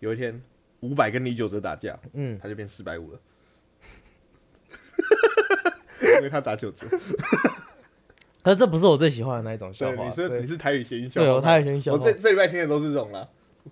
有一天五百跟李九哲打架，嗯，他就变四百五了，因为他打九折。可是这不是我最喜欢的那一种笑，话。你是你是台语谐音笑对，话，我太喜欢笑话我这。这礼拜听的都是这种啦，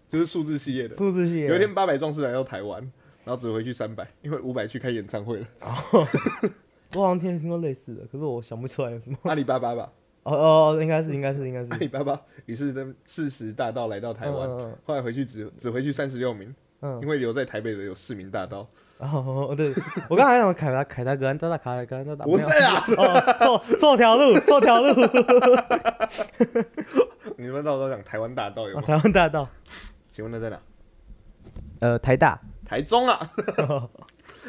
就是数字系列的。数字系列有一天八百壮士来到台湾，然后只回去三百，因为五百去开演唱会了。我好像听听过类似的，可是我想不出来有什么。阿里巴巴吧，哦哦，哦应该是，应该是，应该是阿。里巴巴于是跟四十大盗来到台湾，嗯嗯后来回去只只回去三十六名，嗯因为留在台北的有四名大盗。然 后哦对，我刚才还想 凯达凯达格兰大大凯达格兰大大，不是啊，错错条路，错条路，你们到时候讲台湾大道有吗？哦台湾大道，请问那在哪？呃，台大，台中啊，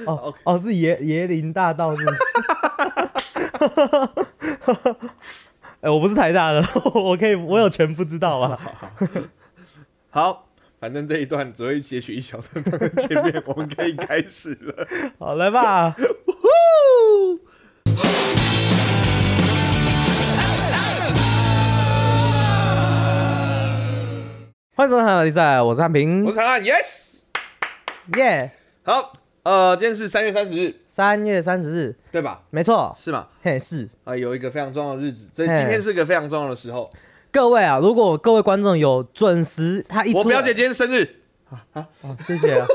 哦哦，是椰椰林大道是不是？哎、我不是台大的，我可以，我有权不知道啊。好，反正这一段只会截取一小段，前面我们可以开始了。好，来吧。欢迎收看《比赛》，我是汉我平是，长安，yes。耶。好，呃，今天是三月三十日，三月三十日，对吧？没错，是吗？嘿是。啊、有一个非常重要的日子，所以今天是个非常重要的时候。各位啊，如果各位观众有准时，他一我表姐今天生日，哦，谢谢啊。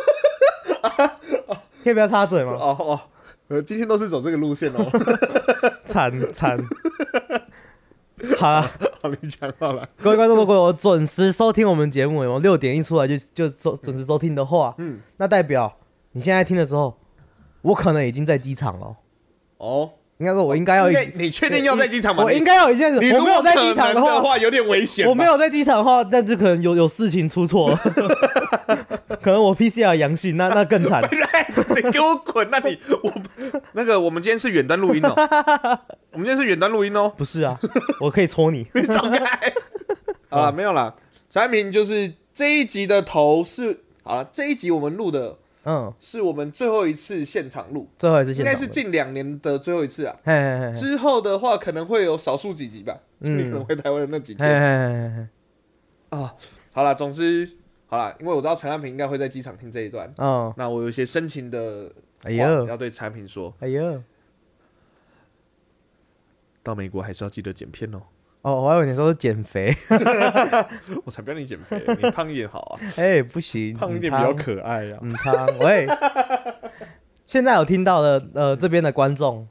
可以不要插嘴吗？哦哦，呃，今天都是走这个路线哦。惨惨。好了，好，你讲好了。各位观众，如果有准时收听我们节目，有六点一出来就就收准时收听的话，嗯，那代表你现在听的时候，我可能已经在机场了。哦，应该说，我应该要已应该你确定要在机场吗？我应该要一件事，你如果在机场的话，话，有点危险。我没有在机场的话，那就可能有有事情出错了，可能我 PCR 阳性，那 那更惨。你给我滚！那你我那个，我们今天是远端录音哦。我们今天是远端录音哦。不是啊，我可以戳你。你走开。啊，没有啦。产品就是这一集的头是好了，这一集我们录的嗯，是我们最后一次现场录，最后一次应该现场的，是近两年的最后一次啊。嘿嘿嘿嘿。之后的话可能会有少数几集吧，就嗯你可能回台湾的那几天嘿嘿嘿啊。好了，总之好了，因为我知道陈安平应该会在机场听这一段，嗯，那我有一些深情的话哎呦，要对陈安平说，哎呦，到美国还是要记得剪片哦。哦，我还以为你说是减肥，我才不要你减肥，你胖一点好啊，哎，不行，胖一点比较可爱啊。嗯，胖，喂，现在有听到的，呃，这边的观众，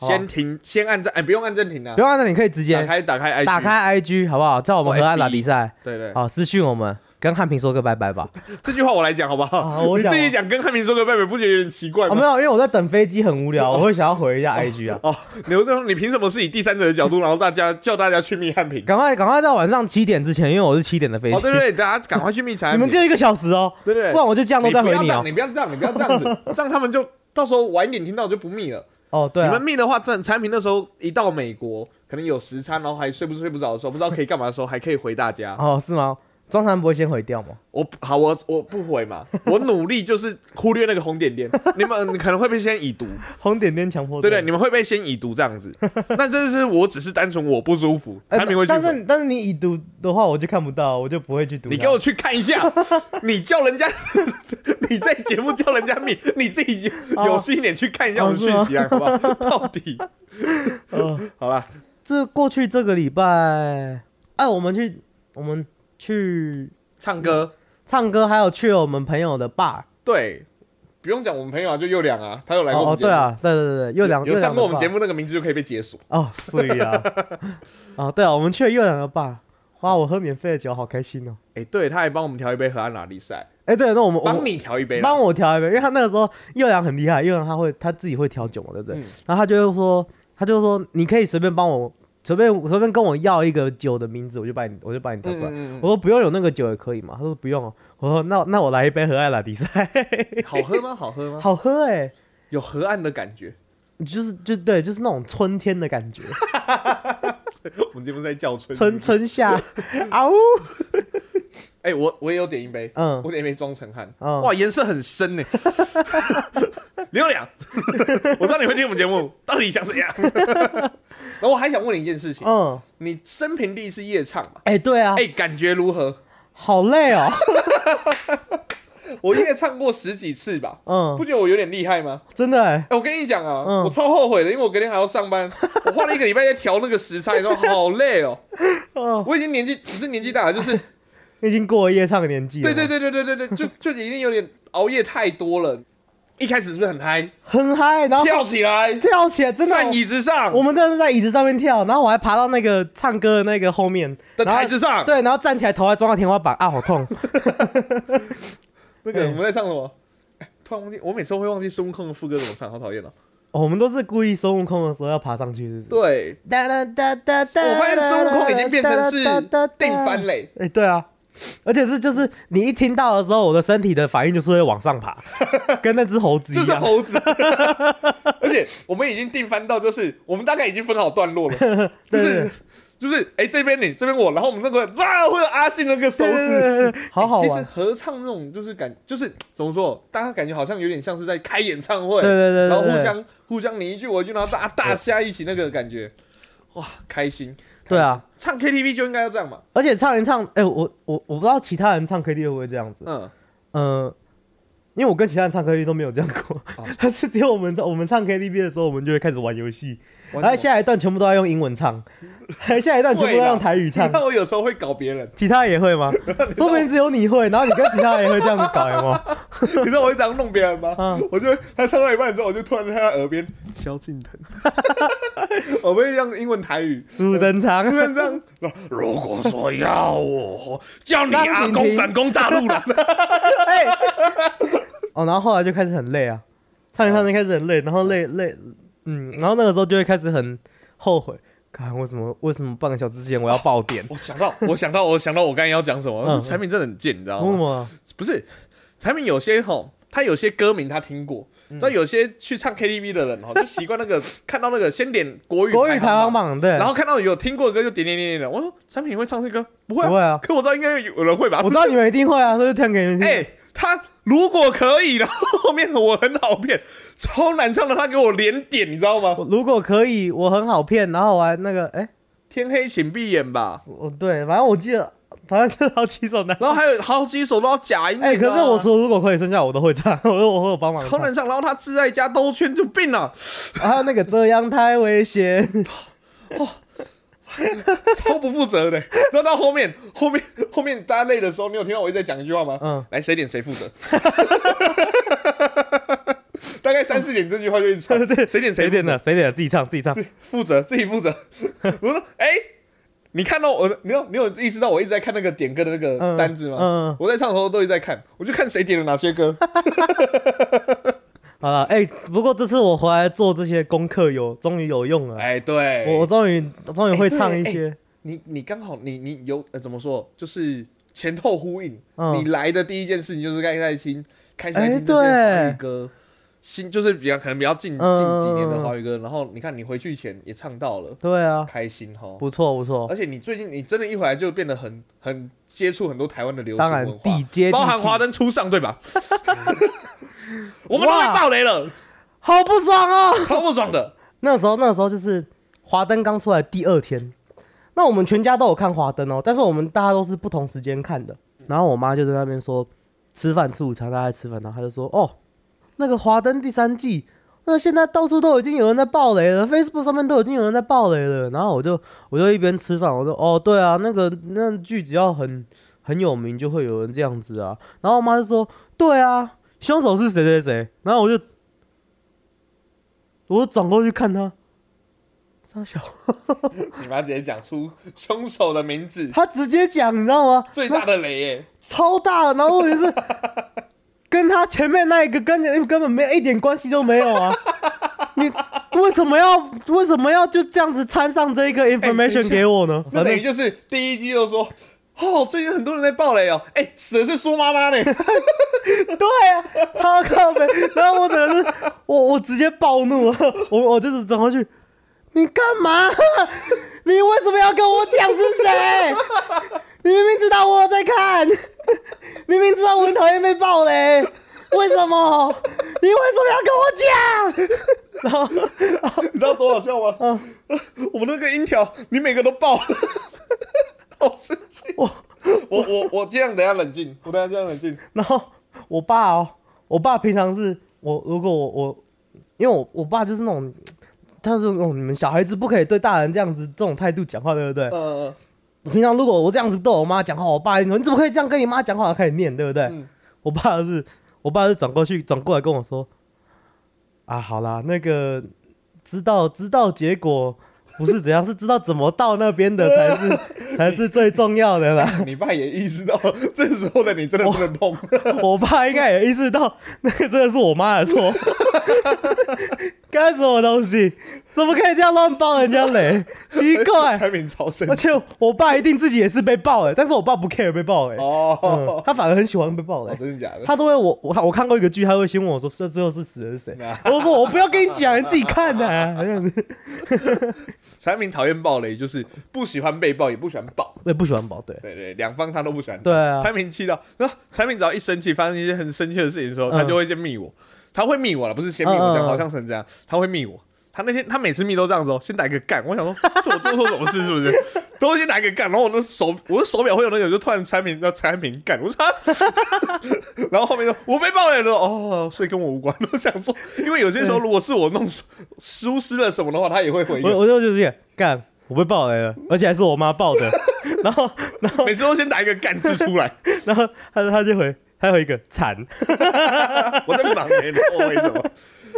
先停，先按暂，哎，不用按暂停啊。不，用按照，你可以直打接开打开 IG，打开 IG 好不好？叫我们或河岸打比赛，对对，好，私讯我们，跟汉平说个拜拜吧。这句话我来讲好不好？啊我自己讲，跟汉平说个拜拜，不觉得有点奇怪哦，没？有，因为我在等飞机很无聊，我会想要回一下 IG 啊。哦，刘正，你凭什么是以第三者的角度，然后大家叫大家去密汉平？赶快，赶快在晚上七点之前，因为我是七点的飞哦，机对。对对，大家赶快去密陈汉平你们只。有一个小时哦，对对不然我就这样都你在回你。你不要这样，你不要这样子，这样他们就到时候晚一点听到就不密了。哦，对啊你们，密的话，这产品那时候一到美国，可能有时差，然后还睡不睡不着的时候，不知道可以干嘛的时候，还可以回大家。哦，是吗？庄禅不会先毁掉吗？我好，我我不回嘛，我努力就是忽略那个红点点。你们你可能会被先已读，红点点强迫对不对？你们会被先已读这样子。那这是我只是单纯我不舒服，哎产品会去但。是但是你已读的话，我就看不到，我就不会去读。你给我去看一下，你叫人家，你在节目叫人家密，你自己有心一点去看一下我们讯息啊，好不好？到底呃，好了，这过去这个礼拜，哎，我们去我们去唱歌唱歌，还有去了我们朋友的 bar。对，不用讲我们朋友啊，就佑良啊，他又来过我哦，们节目对，啊，对对对对，又两有上过我们节目目那个名字就可以被解锁。哦，所以啊，哦，对啊，我们去了又良的 bar，哇，我喝免费的酒，好开心哦。哎，对，他还帮我们调一杯荷兰拉力赛，哎，对，那我们我们帮你调一杯啦，帮我调一杯，因为他那个时候佑良很厉害，佑良他会他自己会调酒嘛，对不对？嗯然后他就会说，他就说你可以随便帮我，随便随便跟我要一个酒的名字，我就把你我就把你调出来。嗯嗯我说不用有那个酒也可以嘛，他说不用哦。我说那那我来一杯河岸拉比赛，嗯好喝吗？好喝吗？好喝哎、有河岸的感觉。就是就对，就是那种春天的感觉，我们节目是在叫春春春夏，啊呜，哎、我我也有点一杯，嗯我点一杯装成汗，嗯哇，颜色很深呢。刘良，我知道你会听我们节目，到底想怎样？然后我还想问你一件事情，嗯，你生平第一次夜唱嘛？哎、对啊，哎、感觉如何？好累哦，我夜唱过十几次吧，嗯不，觉得我有点厉害吗？真的哎，哎、我跟你讲啊，嗯我超后悔的，因为我隔天还要上班，我花了一个礼拜在调那个时差，你知道，好累哦。嗯，我已经年纪不是年纪大了，就是已经过了夜唱的年纪了。对对，对对对对对，就就已经有点熬夜太多了。一开始是不是很嗨？很嗨，然后跳起来，跳起来，真的在椅子上我们真的是在椅子上面跳，然后我还爬到那个唱歌的那个后面的台子上。对，然后站起来头还撞到天花板，啊，好痛！那个 我们在唱什么？哎，突然忘记，我每次都会忘记孙悟空的副歌怎么唱，好讨厌哦。哦我们都是故意孙悟空的时候要爬上去，是不是？对，哒哒哒哒哒我发现孙悟空已经变成是定番。嘞。哎，对啊，而且是就是你一听到的时候，我的身体的反应就是会往上爬，跟那只猴子一样就是样。猴子，而且我们已经定番到，就是我们大概已经分好段落了，就是就是哎、这边你这边我，然后我们那个啊会有阿信那个手指，好好其实。合唱那种就是感就是怎么说，大家感觉好像有点像是在开演唱会，对对对对然后互相互相你一句我一句，然后大家大家一起那个感觉，哇，开心。对啊，唱 KTV 就应该要这样嘛，而且唱一唱，哎、我我我不知道其他人唱 KTV 会不会这样子，嗯，呃、因为我跟其他人唱 KTV 都没有这样过，哦。但是只有我们我们唱 KTV 的时候，我们就会开始玩游戏，然后下一段全部都要用英文唱，下一段全部都要用台语唱。你看，我有时候会搞别人，其他也会吗？说不定只有你会，然后你跟其他人也会这样子搞，有吗？你知道我会这样弄别人吗？嗯。我就他唱到一半的时候，我就突然在他耳边萧敬腾，我会用英文台语，苏登场突，然这样。如果说要我叫你阿公反攻大陆了，哎，哦，然后后来就开始很累啊，唱一唱就开始很累，然后累累，嗯，然后那个时候就会开始很后悔，看为什么为什么半个小时之前我要爆点？我想到，我想到，我想到我刚才要讲什么，嗯这产品真的很贱，你知道吗？为什么？不是，产品有些吼，他有些歌名他听过，嗯但有些去唱 KTV 的人吼，就习惯那个 看到那个先点国语国语排行行榜。榜对，然后看到有听过的歌就点点点点点，我说产品你会唱这歌？不会啊，不会啊可我知道应该有人会吧？我知道你们一定会啊，所以就唱给你们听。哎、他如果可以，然后后面我很好骗，超难唱的，他给我连点，你知道吗？如果可以，我很好骗，然后我还那个，哎、天黑请闭眼吧，哦对，反正我记得，反正就好几首难。然后还有好几首都要假音，哎、可是我说如果可以，剩下我都会唱，我说我会有帮忙。超难唱，然后他自爱家兜圈就病了，还有那个这样太危险，超不负责的。知道到后面后面后面大家累的时候，你有听到我一直在讲一句话吗？嗯，来谁点谁负责。大概三四点这句话就一直传，谁点谁点的？谁点的？自己唱，自己唱。负责自己负责。我说，哎、你看到我，你有你有意识到我一直在看那个点歌的那个嗯单子吗？嗯嗯我在唱的时候都一直在看，我就看谁点了哪些歌。好了，哎、不过这次我回来做这些功课有，终于有用了。哎、对，我我终于我终于会唱一哎些，你你刚好你你有呃怎么说，就是前后呼应。嗯你来的第一件事情就是开始听，开始听这些对华语歌。新就是比较可能比较近近嗯几年的华语歌，然后你看你回去前也唱到了，对啊，开心哈。不错不错而。且你最近你真的一回来就变得很很接触很多台湾的流行当然文化，地接地包含华灯初上对吧？我们都被哇爆雷了，好不爽哦！超不爽的。那时候那时候就是华灯刚出来第二天，那我们全家都有看华灯哦，但是我们大家都是不同时间看的。然后我妈就在那边说吃饭吃午餐，大家吃饭，然后她就说哦，那个华灯第三季。那现在到处都已经有人在爆雷了，Facebook 上面都已经有人在爆雷了。然后我就我就一边吃饭，我说哦对啊，那个那剧只要很很有名，就会有人这样子啊。然后我妈就说对啊，凶手是谁谁谁。然后我就我就转过去看他，张小，你妈直接讲出凶手的名字，他直接讲，你知道吗？最大的雷耶！超大的，然后问题是跟他前面那一个根本根本没有一点关系都没有啊！你为什么要为什么要就这样子掺上这一个 information 下给我呢？等于就是第一季就说，哦，最近很多人在爆雷哦，哎，死的是苏妈妈呢。对啊，超靠背。然后我只能是，我我直接暴怒，我我就是转过去，你干嘛？你为什么要跟我讲是谁？你明明知道我在看，明明知道我很讨厌被爆雷，为什么？你为什么要跟我讲？然 后你知道多好笑吗？嗯我们那个音条，你每个都爆，好生气。我我我我尽量等下冷静，我等下这样冷静。然后我爸哦，我爸平常是我如果我我，因为我我爸就是那种，他是那种你们小孩子不可以对大人这样子这种态度讲话，对不对？呃，平常如果我这样子对我妈讲话，我爸说你怎么可以这样跟你妈讲话？开始念，对不对？嗯我爸是，我爸是转过去转过来跟我说，啊，好啦，那个知道知道结果不是怎样，是知道怎么到那边的才是 才是最重要的啦。你爸也意识到这时候的你真的不能碰，我爸应该也意识到那个真的是我妈的错，干什么东西？怎么可以这样乱爆人家雷？奇怪！产品超生气而且我爸一定自己也是被爆的，但是我爸不 care 被爆雷，嗯哦，他反而很喜欢被爆的哦。真的假的？他都会我我我看过一个剧，他会先问我说这最后是死的是谁？啊我说我不要跟你讲，你自己看呐、这样子。产品讨厌暴雷，就是不喜欢被爆，也不喜欢爆。我也不喜欢爆，对，对对，两方他都不喜欢。对啊产品气到，然后产品只要一生气，发生一些很生气的事情的时候，嗯他就会先密我，他会密我了，不是先密我这样，好像成这样，他会密我。他那天他每次密都这样子哦，先打一个干，我想说 是我做错什么事是不是？都会先打一个干，然后我的手我的手表会有那种就突然产品要产品干，我说啊，然后后面说我被爆雷了哦，所以跟我无关。我想说，因为有些时候如果是我弄疏失了什么的话，他也会回应，我我就就是这样干，我被爆雷了，而且还是我妈爆的。然后然后每次都先打一个干字出来。然后他他就回他有一个惨，我在忙没呢，我为什么？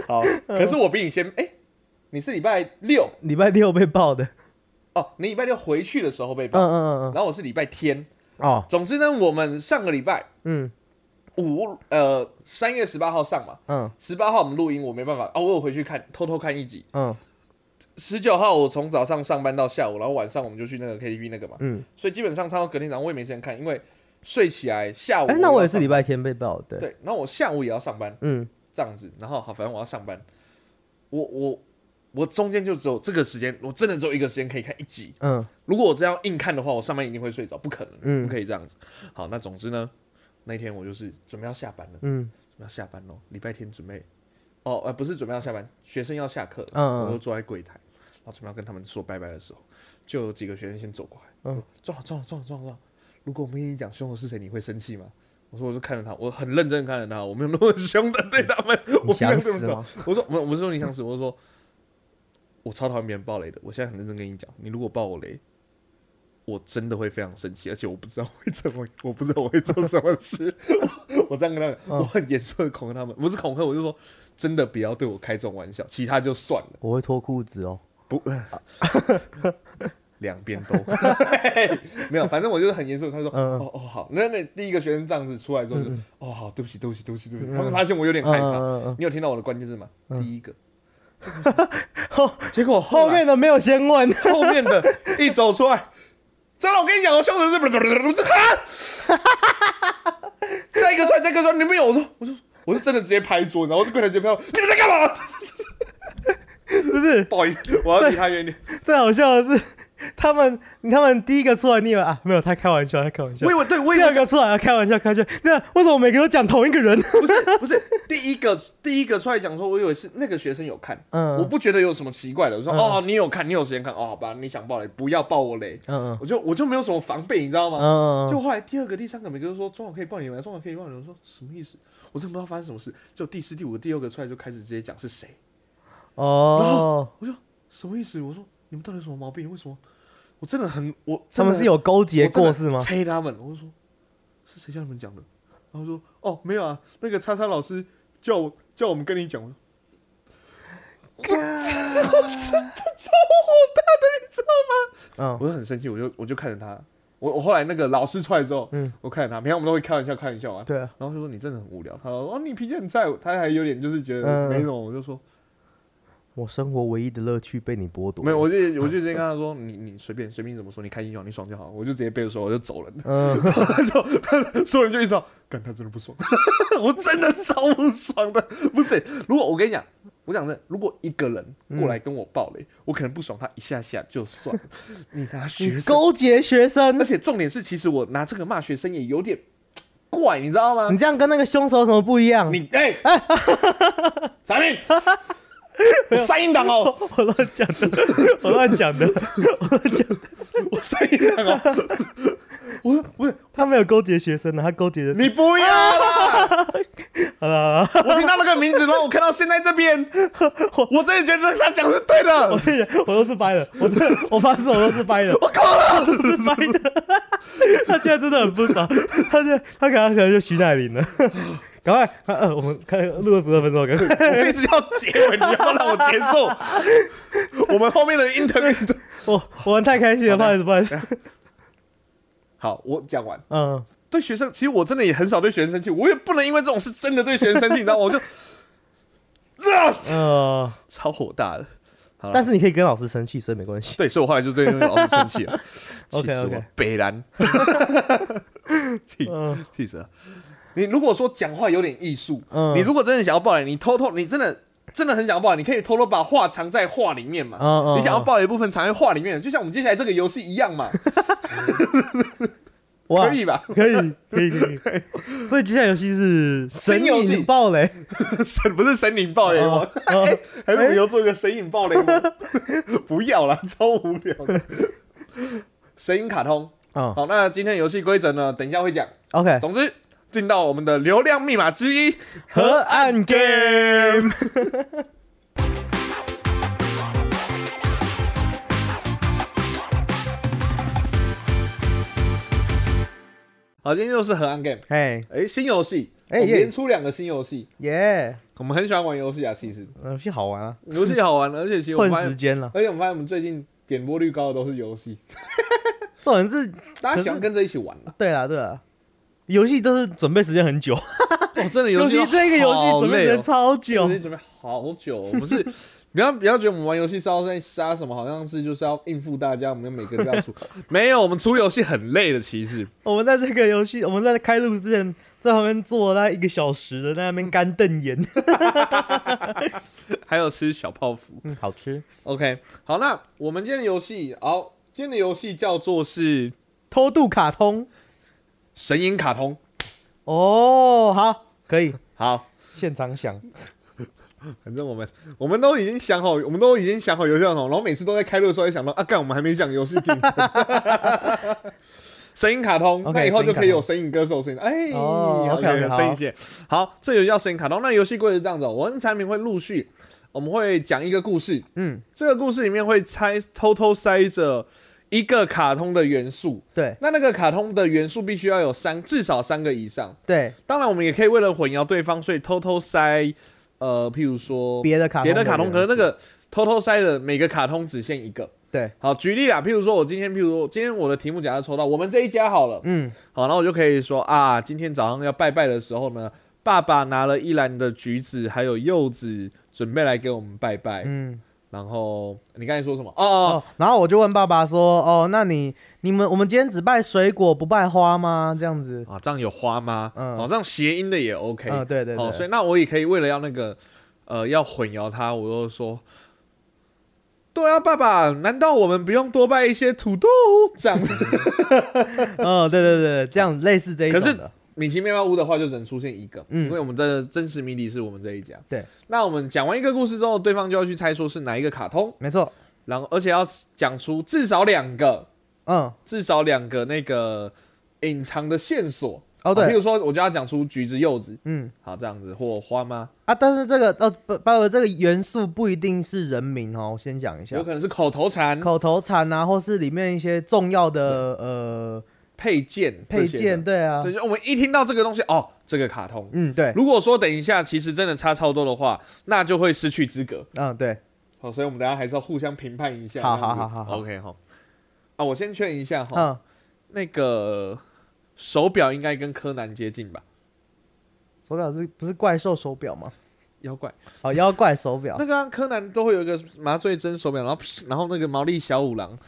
好，可是我比你先，哎、你是礼拜六礼拜六被爆的。哦，你礼拜六回去的时候被嗯爆，嗯嗯嗯。然后我是礼拜天。哦，总之呢，我们上个礼拜嗯五呃三月十八号上嘛，嗯十八号我们录音，我没办法哦，我有回去看，偷偷看一集。嗯十九号我从早上上班到下午，然后晚上我们就去那个 KTV 那个嘛，嗯。所以基本上唱到隔天早上我也没时间看，因为睡起来下午哎、那我也是礼拜天被爆的。对。对，然后我下午也要上班，嗯这样子，然后好，反正我要上班，我我我中间就只有这个时间，我真的只有一个时间可以看一集。嗯。如果我这样硬看的话，我上班一定会睡着，不可能，嗯。不可以这样子。好，那总之呢，那天我就是准备要下班了，嗯。准备要下班喽，礼拜天准备，哦呃不是准备要下班，学生要下课了，嗯嗯我就坐在柜台，然后准备要跟他们说拜拜的时候，就有几个学生先走过来，嗯。嗯，撞了撞了撞了撞了撞了，如果我没跟你讲凶手是谁，你会生气吗？我说，我就看着他，我很认真地看着他，我没有那么凶的对他们，我不想死吗。我说，我我不是说你想死，我是说，我超讨厌别人爆雷的。我现在很认真跟你讲，你如果爆我雷，我真的会非常生气，而且我不知道会怎么，我不知道我会做什么事。我这样跟他们，我很严肃的恐吓他们，不是恐吓，我就说，真的不要对我开这种玩笑，其他就算了，我会脱裤子哦。不，两边都 没有，反正我就是很严肃。他说，嗯哦哦好，那那第一个学生这样子出来之后就，哦好，对不起对不起对不起对不起，嗯他们发现我有点害怕。你有听到我的关键字吗？嗯第一个。后 结果来后面的没有先问。后面的一走出来，真的，我跟你讲，我凶手是不不不是 看，再一个出来，再一个出来，你们有？我说，我就我就真的直接拍桌，然后就柜台直接拍我，你们在干嘛？不是，不好意思，我要离他远点。最好笑的是，他们他们第一个出来，你以为啊没有，他开玩笑，他开玩笑我以。为对，我以第二为个出来，开玩笑，开玩笑。那为什么每个都讲同一个人？不是不是第一个第一个出来讲说，我以为是那个学生有看，嗯我不觉得有什么奇怪的。我说嗯哦，你有看，你有时间看，哦，好吧，你想爆雷，不要爆我雷，嗯嗯我就我就没有什么防备，你知道吗？嗯就后来第二个、第三个，每个都说中网可以爆你们，中网可以爆你们。我说什么意思？我真的不知道发生什么事。就第四、第五个、第六个出来就开始直接讲是谁，哦，我就什么意思？我说你们到底有什么毛病？为什么？我真的很我他们是有勾结过是吗？催他们，我就说是谁叫你们讲的？然后说哦没有啊，那个叉叉老师叫我叫我们跟你讲。我 我真的超火大的，你知道吗？嗯我就很生气，我就我就看着他。我我后来那个老师出来之后，嗯，我看着他，平常我们都会开玩笑开玩笑啊，对啊，然后就说你真的很无聊。他说哦你脾气很菜，他还有点就是觉得嗯没什么，我就说我生活唯一的乐趣被你剥夺。没有，我就我就直接跟他说 你你随便随便你怎么说，你开心就好，你爽就好，我就直接背着说我就走了。嗯，就 所有人就意识到，干他真的不爽，我真的超不爽的。不是，如果我跟你讲，我讲真的，如果一个人过来跟我爆雷，我可能不爽他一下下就算了。你拿学你生，勾结学生而，且重点是，其实我拿这个骂学生也有点怪，你知道吗你？这样跟那个凶手有什么不一样？你哎哎，产品，我三音档哦，我乱讲的，我乱讲的，我乱讲。我三音档哦。我不是他没有勾结学生的，他勾结的。你不要啦！好了好了，我听到那个名字，然后我看到现在这边，我我真的觉得他讲是对的。我这我都是掰的，我我发誓我都是掰的，我够了，我是掰的。他现在真的很不爽，他就他可能可能就徐乃麟了。赶快，快呃，我们看录了十二分钟，赶快。我一直要结尾，你要让我结束？我们后面的 interview 我我玩太开心了，不好意思，不好意思。好，我讲完。嗯，对学生，其实我真的也很少对学生生气，我也不能因为这种事真的对学生生气，你知道吗？我就，啊，呃，超火大的。好但是你可以跟老师生气，所以没关系。对，所以我后来就对那个老师生气了，气 OK，OK 北南，气嗯气死了。你如果说讲话有点艺术，嗯你如果真的想要爆雷，你偷偷，你真的真的很想要爆雷，你可以偷偷把话藏在话里面嘛。嗯嗯你想要爆雷的部分藏在话里面，就像我们接下来这个游戏一样嘛，哇可以吧？可以可以可以可以。所以接下来游戏是神新游戏隐爆雷。神 不是神影暴雷吗？还是我们要做一个神影暴雷吗？不要啦，超无聊的。神影卡通，嗯好，那今天游戏规则呢？等一下会讲。，OK，总之，进到我们的流量密码之一河岸 game。好，今天又是河岸 game，哎，哎，新游戏，哎连出两个新游戏，耶，我们很喜欢玩游戏啊，其实。游戏好玩啊，游戏好玩，而且其实混时间了。而且我们发现我们最近点播率高的都是游戏，这人是，大家喜欢跟着一起玩啊。对啦对啦，游戏都是准备时间很久，哦，真的尤游戏其 这个游戏好准备超久游。戏准备好久哦，不是。不要不要觉得我们玩游戏是要在杀什么，好像是就是要应付大家，我们每个人都要出。没有，我们出游戏很累的，其实。我们在这个游戏，我们在开录之前，在旁边坐了大概一个小时的，在那边干瞪眼。还有吃小泡芙。嗯，好吃。OK，好，那我们今天的游戏，好，今天的游戏叫做是偷渡卡通。神隐卡通。哦，好，可以好，现场想。反正我们我们都已经想好，我们都已经想好游戏内容，然后每次都在开录的时候会想到啊，干，我们还没讲游戏品质。声音卡通那以后就可以有声声音歌手声音，哎，有好声音线。好，这游戏叫声音卡通。那游戏规则是这样子、哦，我跟产品会陆续，我们会讲一个故事，嗯，这个故事里面会猜偷偷塞着一个卡通的元素，对。那那个卡通的元素必须要有三，至少三个以上。对，当然，我们也可以为了混淆对方，所以偷偷塞，呃，譬如说别的卡通别的卡通，可是那个偷偷塞的每个卡通只限一个。对，好，举例啦，譬如说我今天，譬如说今天我的题目假设抽到我们这一家好了，嗯，好，然后我就可以说啊，今天早上要拜拜的时候呢，爸爸拿了一篮的橘子还有柚子，准备来给我们拜拜。嗯，然后你刚才说什么？哦哦，哦，然后我就问爸爸说，哦，那你你们我们今天只拜水果不拜花吗？这样子，啊，这样有花吗？嗯哦，这样谐音的也 OK。嗯，对对哦，所，以那我也可以为了要那个呃要混淆它，我就说，对啊，爸爸，难道我们不用多拜一些土豆？这样子，嗯，对对对，这样类似这一可是种的，米奇妙妙屋的话就只能出现一个，嗯。因为我们的真实谜底是我们这一家。对，那我们讲完一个故事之后，对方就要去猜说是哪一个卡通，没错，然后而且要讲出至少两个，嗯，至少两个那个隐藏的线索。哦对，好譬如说我就要讲出橘子、柚子，嗯。好这样子，或花吗？啊，但是这个呃不，包括这个元素不一定是人名哦，我先讲一下。有，可能是口头禅、口头禅啊，或是里面一些重要的呃配件、配件，对啊对，，就我们一听到这个东西，哦，这个卡通。嗯，对，如果说等一下其实真的差超多的话，那就会失去资格。嗯，对，好，所以我们等一下还是要互相评判一下。好好好好好 OK 哈。啊，我先确认一下哈，嗯，那个手表应该跟柯南接近吧？手表是不是怪兽手表吗？妖怪，哦，妖怪手表 那，个啊、柯南都会有一个麻醉针手表，然后然后那个毛利小五郎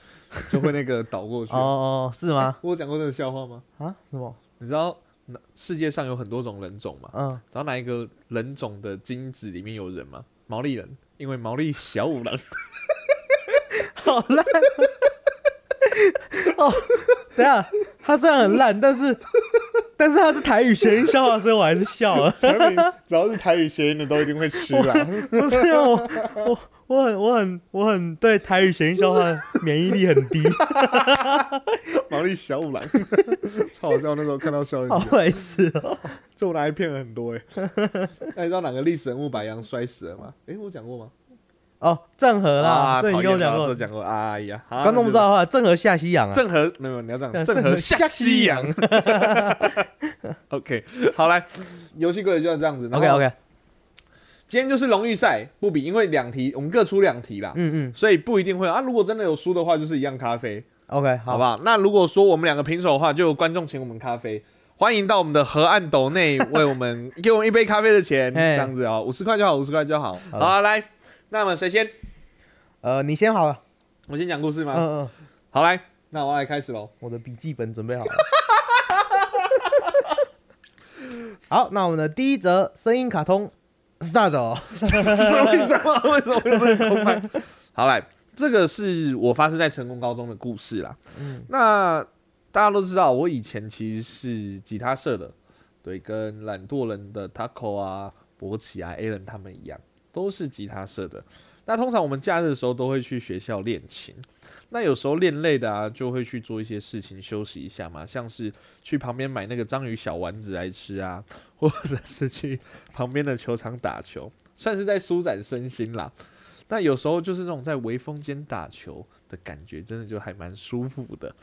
就会那个倒过去。哦哦，是吗？我有讲过这个笑话吗？啊，什么？你知道那世界上有很多种人种吗？嗯，知道哪一个人种的精子里面有人吗？毛利人，因为毛利小五郎。好烂。哦，等下，他虽然很烂，但是但是他是台语谐音笑话，所以我还是笑了。只要是台语谐音的都一定会吃啦。不是啊我我我很我很我很对台语谐音笑话免疫力很低，毛利小五郎，超好笑。那时候看到笑点，好白痴哦。这我拿来骗了很多哎。那你知道哪个历史人物把羊摔死了吗？哎，我讲过吗？哦，郑和啦，啊，这你跟我讲过。讲过。哎呀，好观众不知道的话，郑和下西洋啊。郑和没有，你要这样，郑和下西洋。OK，好来，游戏规则就是这样子。OK OK，今天就是荣誉赛，不比，因为两题我们各出两题啦，嗯嗯所以不一定会有啊。如果真的有输的话，就是一样咖啡，，OK，好好不好？那如果说我们两个平手的话，就有观众请我们咖啡。欢迎到我们的河岸斗内为我们 给我们一杯咖啡的钱，这样子哦，五十块就好，五十块就好。好来，那么谁先？呃，你先好了。我先讲故事吗？嗯嗯，好，来，那我要来开始喽。我的笔记本准备好了。好，那我们的第一则声音卡通 start 哦。什么为什么？为什么会这个空拍？好来，这个是我发生在成功高中的故事啦。嗯那大家都知道，我以前其实是吉他社的，对，跟懒惰人的 Taco 啊、博奇啊、Alan 他们一样，都是吉他社的。那通常我们假日的时候都会去学校练琴，那有时候练累的啊，就会去做一些事情休息一下嘛，像是去旁边买那个章鱼小丸子来吃啊，或者是去旁边的球场打球，算是在舒展身心啦。那有时候就是那种在微风间打球的感觉，真的就还蛮舒服的。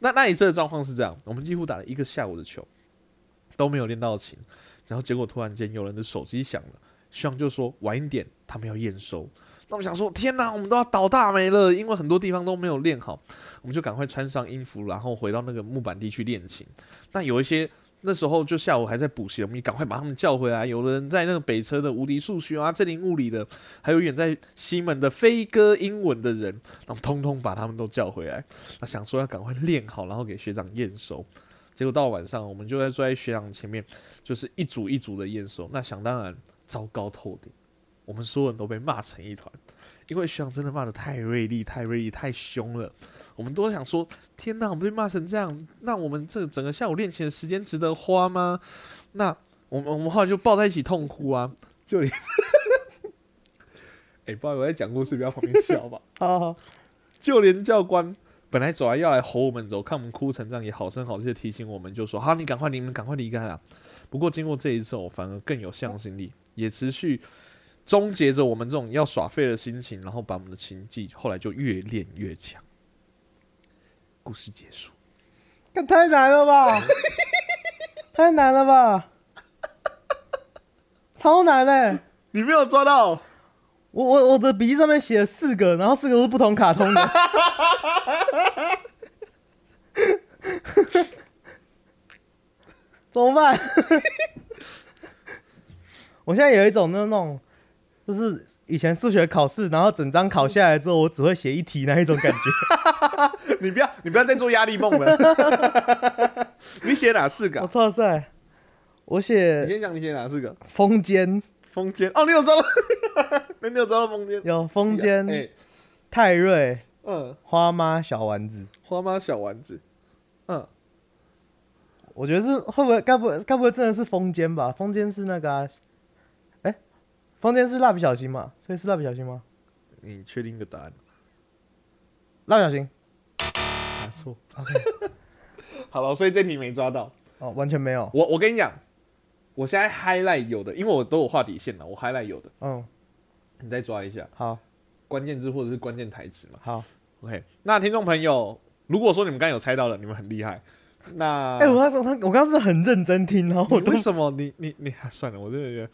那那一次的状况是这样，我们几乎打了一个下午的球，都没有练到琴，然后结果突然间有人的手机响了，希望就说晚一点，他们要验收。那我们想说，天哪，我们都要倒大霉了，因为很多地方都没有练好，我们就赶快穿上音符，然后回到那个木板地去练琴。那有一些那时候就下午还在补习，我们赶快把他们叫回来。有的人在那个北车的无敌数学啊、正林物理的，还有远在西门的飞哥英文的人，那我们通通把他们都叫回来。那想说要赶快练好，然后给学长验收。结果到晚上，我们就在坐在学长前面，就是一组一组的验收。那想当然，糟糕透顶，我们所有人都被骂成一团，因为学长真的骂的太锐利、太锐利、太凶了。我们都想说，天哪，我们被骂成这样，那我们这整个下午练琴的时间值得花吗？那我们我们后来就抱在一起痛哭啊，就连，哎、不好意思，我在讲故事，不要旁边笑吧。啊，就连教官本来走来要来吼我们走，看我们哭成这样，也好声好气的提醒我们，就说：“好，你赶快，你们赶快离开啊！”不过经过这一次，我反而更有向心力，也持续终结着我们这种要耍废的心情，然后把我们的琴技后来就越练越强。故事结束。看太难了吧？太难了吧？超难嘞、你没有抓到，我我我的笔记上面写了四个，然后四个都是不同卡通的。怎么办？我现在有一种那种，就是以前数学考试，然后整张考下来之后，我只会写一题那一种感觉。你不要，你不要再做压力梦了。你写哪四个我啊、操塞！我你先讲，你写哪四个？风间风间哦，你有招到，那你有招到风间？有风间、哎、泰瑞、嗯，花妈、小丸子。花妈小丸子，嗯，我觉得是会不会该不会该不会真的是风间吧？风间是那个风间是蜡笔小新嘛？所以是蜡笔小新吗？你确定一个答案？蜡笔小新答错。OK 好了，所以这题没抓到。哦，完全没有。我我跟你讲，我现在 highlight 有的，因为我都有画底线了，我 highlight 有的，嗯，你再抓一下好关键字或者是关键台词嘛。好。OK，那听众朋友，如果说你们刚刚有猜到了，你们很厉害。那哎、我刚我刚我刚刚是很认真听，然后我为什么你你你、啊、算了，我真的觉得，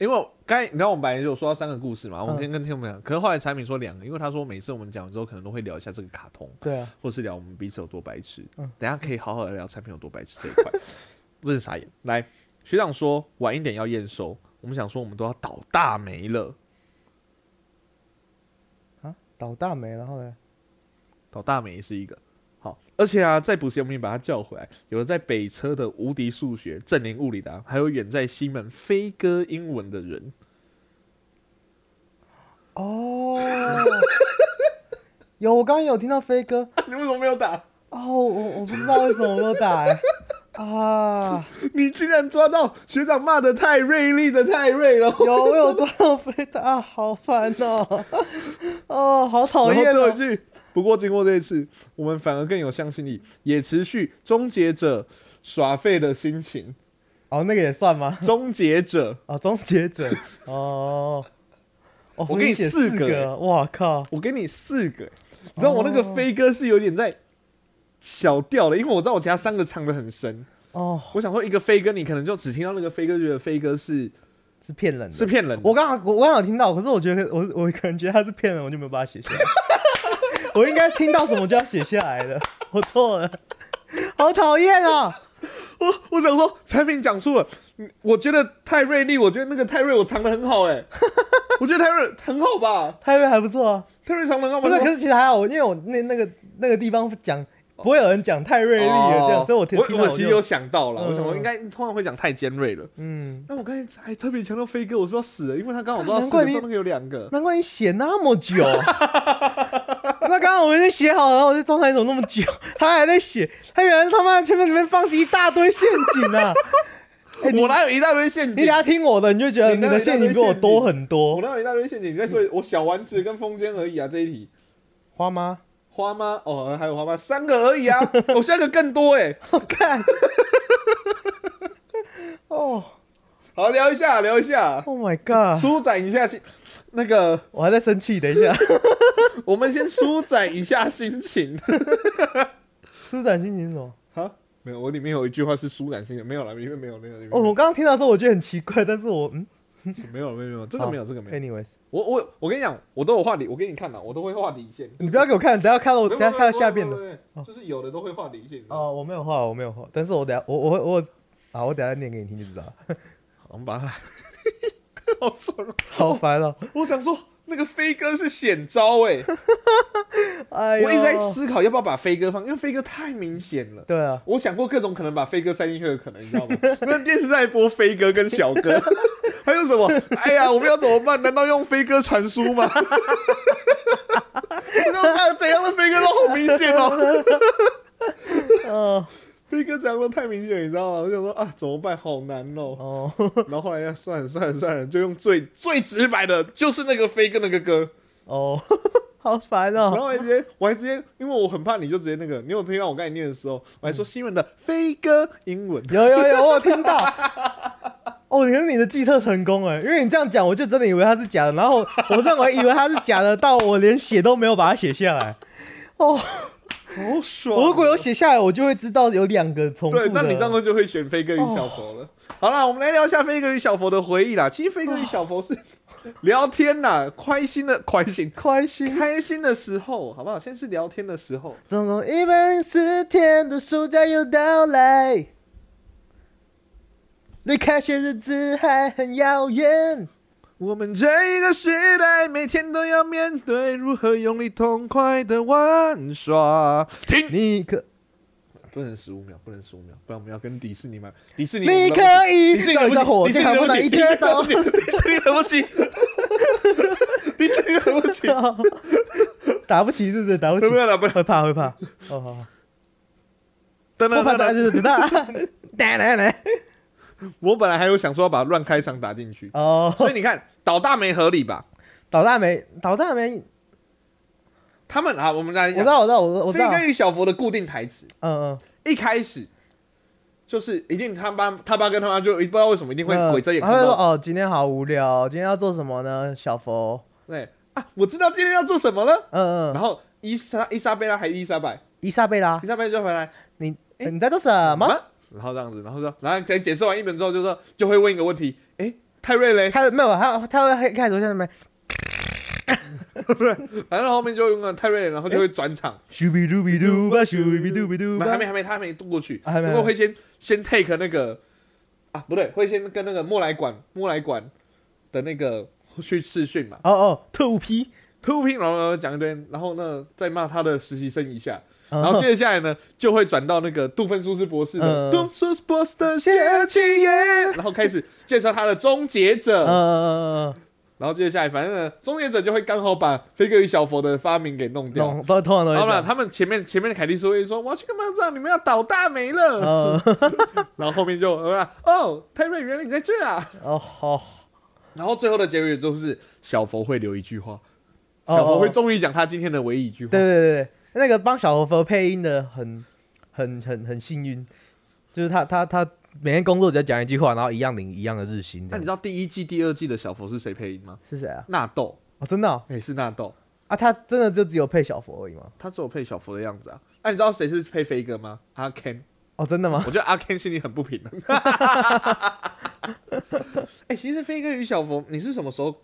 因为刚才你知道我们本来就有说到三个故事嘛，我们嗯先跟听众朋友讲，可是后来产品说两个，因为他说每次我们讲完之后，可能都会聊一下这个卡通，对啊，或是聊我们彼此有多白痴。嗯等下可以好好的聊产品有多白痴这一块。这是啥眼。来，学长说晚一点要验收，我们想说我们都要倒大霉了，啊，倒大霉，然后呢？倒大霉是一个。好，而且啊，在补习我们也把他叫回来，有的在北车的无敌数学、正林物理的啊、还有远在西门飞哥英文的人，哦，有，我刚刚有听到飞哥。你为什么没有打？哦，我我不知道为什么没有打、欸，啊，你竟然抓到学长骂的太锐利的太锐了。有我有抓到飞的啊，好烦哦，哦，好讨然后厌哦。最后一句，不过经过这一次，我们反而更有向心力，也持续终结者耍废的心情。哦，那个也算吗？终结者，哦，终结者，哦，哦，我给你四个个，哇靠，我给你四个，你知道我那个哦飞哥是有点在小调的，因为我知道我其他三个唱的很深。哦，我想说一个飞哥，你可能就只听到那个飞哥，觉得飞哥是是骗人的，是骗人的。我刚好我我刚好听到，可是我觉得我我可能觉得他是骗人，我就没有把它写下来。我应该听到什么就要写下来的，我错了，好讨厌啊！我我想说，产品讲述了，嗯我觉得泰瑞利，我觉得那个泰瑞我藏的很好哎、我觉得泰瑞很好吧，泰瑞还不错啊，泰瑞藏的很好吧？不是，可是其实还好，我因为我那那个那个地方讲不会有人讲太锐利了这样，哦所以我听我其实有想到了，嗯我想我应该通常会讲太尖锐了。嗯，那我刚才还特别强调飞哥，我说要死了，因为他刚好说到难怪你四个中那个有两个。难怪你写那么久。那刚刚我已经写好了，然后我在状态怎么那么久？他还在写，他原来他妈前面里面放一大堆陷阱啊！我哪有一大堆陷阱？你等下听我的，你就觉得你的陷阱比我多很多我。哪有一大堆陷阱？你在说我小丸子跟风间而已啊？这一题花吗？花吗？哦，还有花吗？三个而已啊！我下一个更多哎。我看。哦好，聊一下，聊一下，，Oh my god！舒展一下心。那个，我还在生气，等一下，我们先舒展一下心情。舒展心情是什么？好，没有，我里面有一句话是舒展心情，没有了，里面没有，没有，哦，我刚刚听到之后，我觉得很奇怪，但是我嗯没有，没有，没有，这个没有，这个没有。，anyways，我我我跟你讲，我都有画底，我给你看了，我都会画底线。你不要给我看，等下看到我，等下看到下边的。就是有的都会画底线。哦，哦，我没有画，我没有画，但是我等下我我我啊，我等下念给你听就知道了。我们把它，好爽哦！好烦哦！我想说，那个飞哥是险招 哎，哎，我一直在思考要不要把飞哥放，因为飞哥太明显了。对啊，我想过各种可能把飞哥塞进去的可能，你知道吗？那电视在播飞哥跟小哥，还有什么？哎呀，我们要怎么办？难道用飞哥传输吗？你知道他怎样的飞哥都好明显哦，嗯飞哥讲的太明显，你知道吗？我想说啊，怎么办？好难哦。哦，然后后来要算了算了算了，就用最最直白的，就是那个飞哥那个歌。哦，好烦哦！然后我还直接，我还直接，因为我很怕你就直接那个，你有听到我刚才念的时候，我还说新闻的飞哥英文。有有有，我有听到。哦，你看你的计策成功哎，因为你这样讲，我就真的以为他是假的，然后我认为以为他是假的，到我连写都没有把它写下来。哦，好爽！我如果有写下来，我就会知道有两个重复对，那你这样子就会选飞哥与小佛了。好啦，我们来聊一下飞哥与小佛的回忆啦。其实飞哥与小佛是聊天啦，开心的开心，开心。开心的时候，好不好？先是聊天的时候，总共一百零四天的暑假又到来，离开学日子还很遥远。我们这个时代每天都要面对如何用力痛快的玩耍。停，你可不能十五秒，不能十五秒，不然我们要跟迪士尼买。迪士尼，你可以迪士尼搞一下火迪士尼箭，还不能一对切都不起，迪士尼对不起，迪士尼对不起，打不起，是不是？打不起不要打，不能。会怕会怕。哦，好好，等等不怕打等，就是知道。来来来，我本来还有想说要把乱开场打进去，哦，所以你看倒大霉合理吧？倒大霉，倒大霉，他们啊，我们来讲，我知道，我知道，我我知道。飞哥与小佛的固定台词，嗯嗯，一开始就是一定他爸他爸跟他妈就不知道为什么一定会鬼遮眼他会说哦，今天好无聊，今天要做什么呢？小佛，对。啊，我知道今天要做什么了。嗯嗯，然后伊莎伊莎贝拉还是伊莎白，伊莎贝拉。伊，莎贝拉就回来。你诶？你在做什么？啊然后这样子，然后说，然后等解释完一本之后，就说就会问一个问题，哎，泰瑞嘞？他没有，他他会开始像什么？反正后面就会用了泰瑞，然后就会转场，咻比嘟比嘟吧，咻比嘟比嘟吧，还没还没他还没渡过去，不过会先先 take 那个啊，不对，会先跟那个莫来馆莫来馆的那个去试训嘛，哦哦，特务批，特务批，然后讲一堆，然后呢再骂他的实习生一下，然然后接下来呢就会转到那个杜芬苏斯博士的嗯杜芬苏博士的谢启言，然后开始介绍他的终结者，嗯嗯然后接下来反正呢，终结者就会刚好把飞哥与小佛的发明给弄掉。弄都通常都好了，他们前面前面的凯蒂斯会说：“我要去干嘛这样？你们要倒大霉了。呃，然后后面就啊，哦，泰瑞，原来你在这啊！哦好，然后最后的结尾就是小佛会留一句话，哦小佛会哦终于讲他今天的唯一一句话。对对对对，那个帮小佛配音的很很很很幸运，就是他他他每天工作只要讲一句话，然后一样领一样的日薪。那你知道第一季、第二季的小佛是谁配音吗？是谁啊？纳豆，哦，真的哦哎、是纳豆，啊，他真的就只有配小佛而已吗？他只有配小佛的样子啊。那、你知道谁是配飞哥吗？阿 Ken，哦，真的吗？我觉得阿 Ken 心里很不平衡。哎、其实飞哥与小佛，你是什么时候？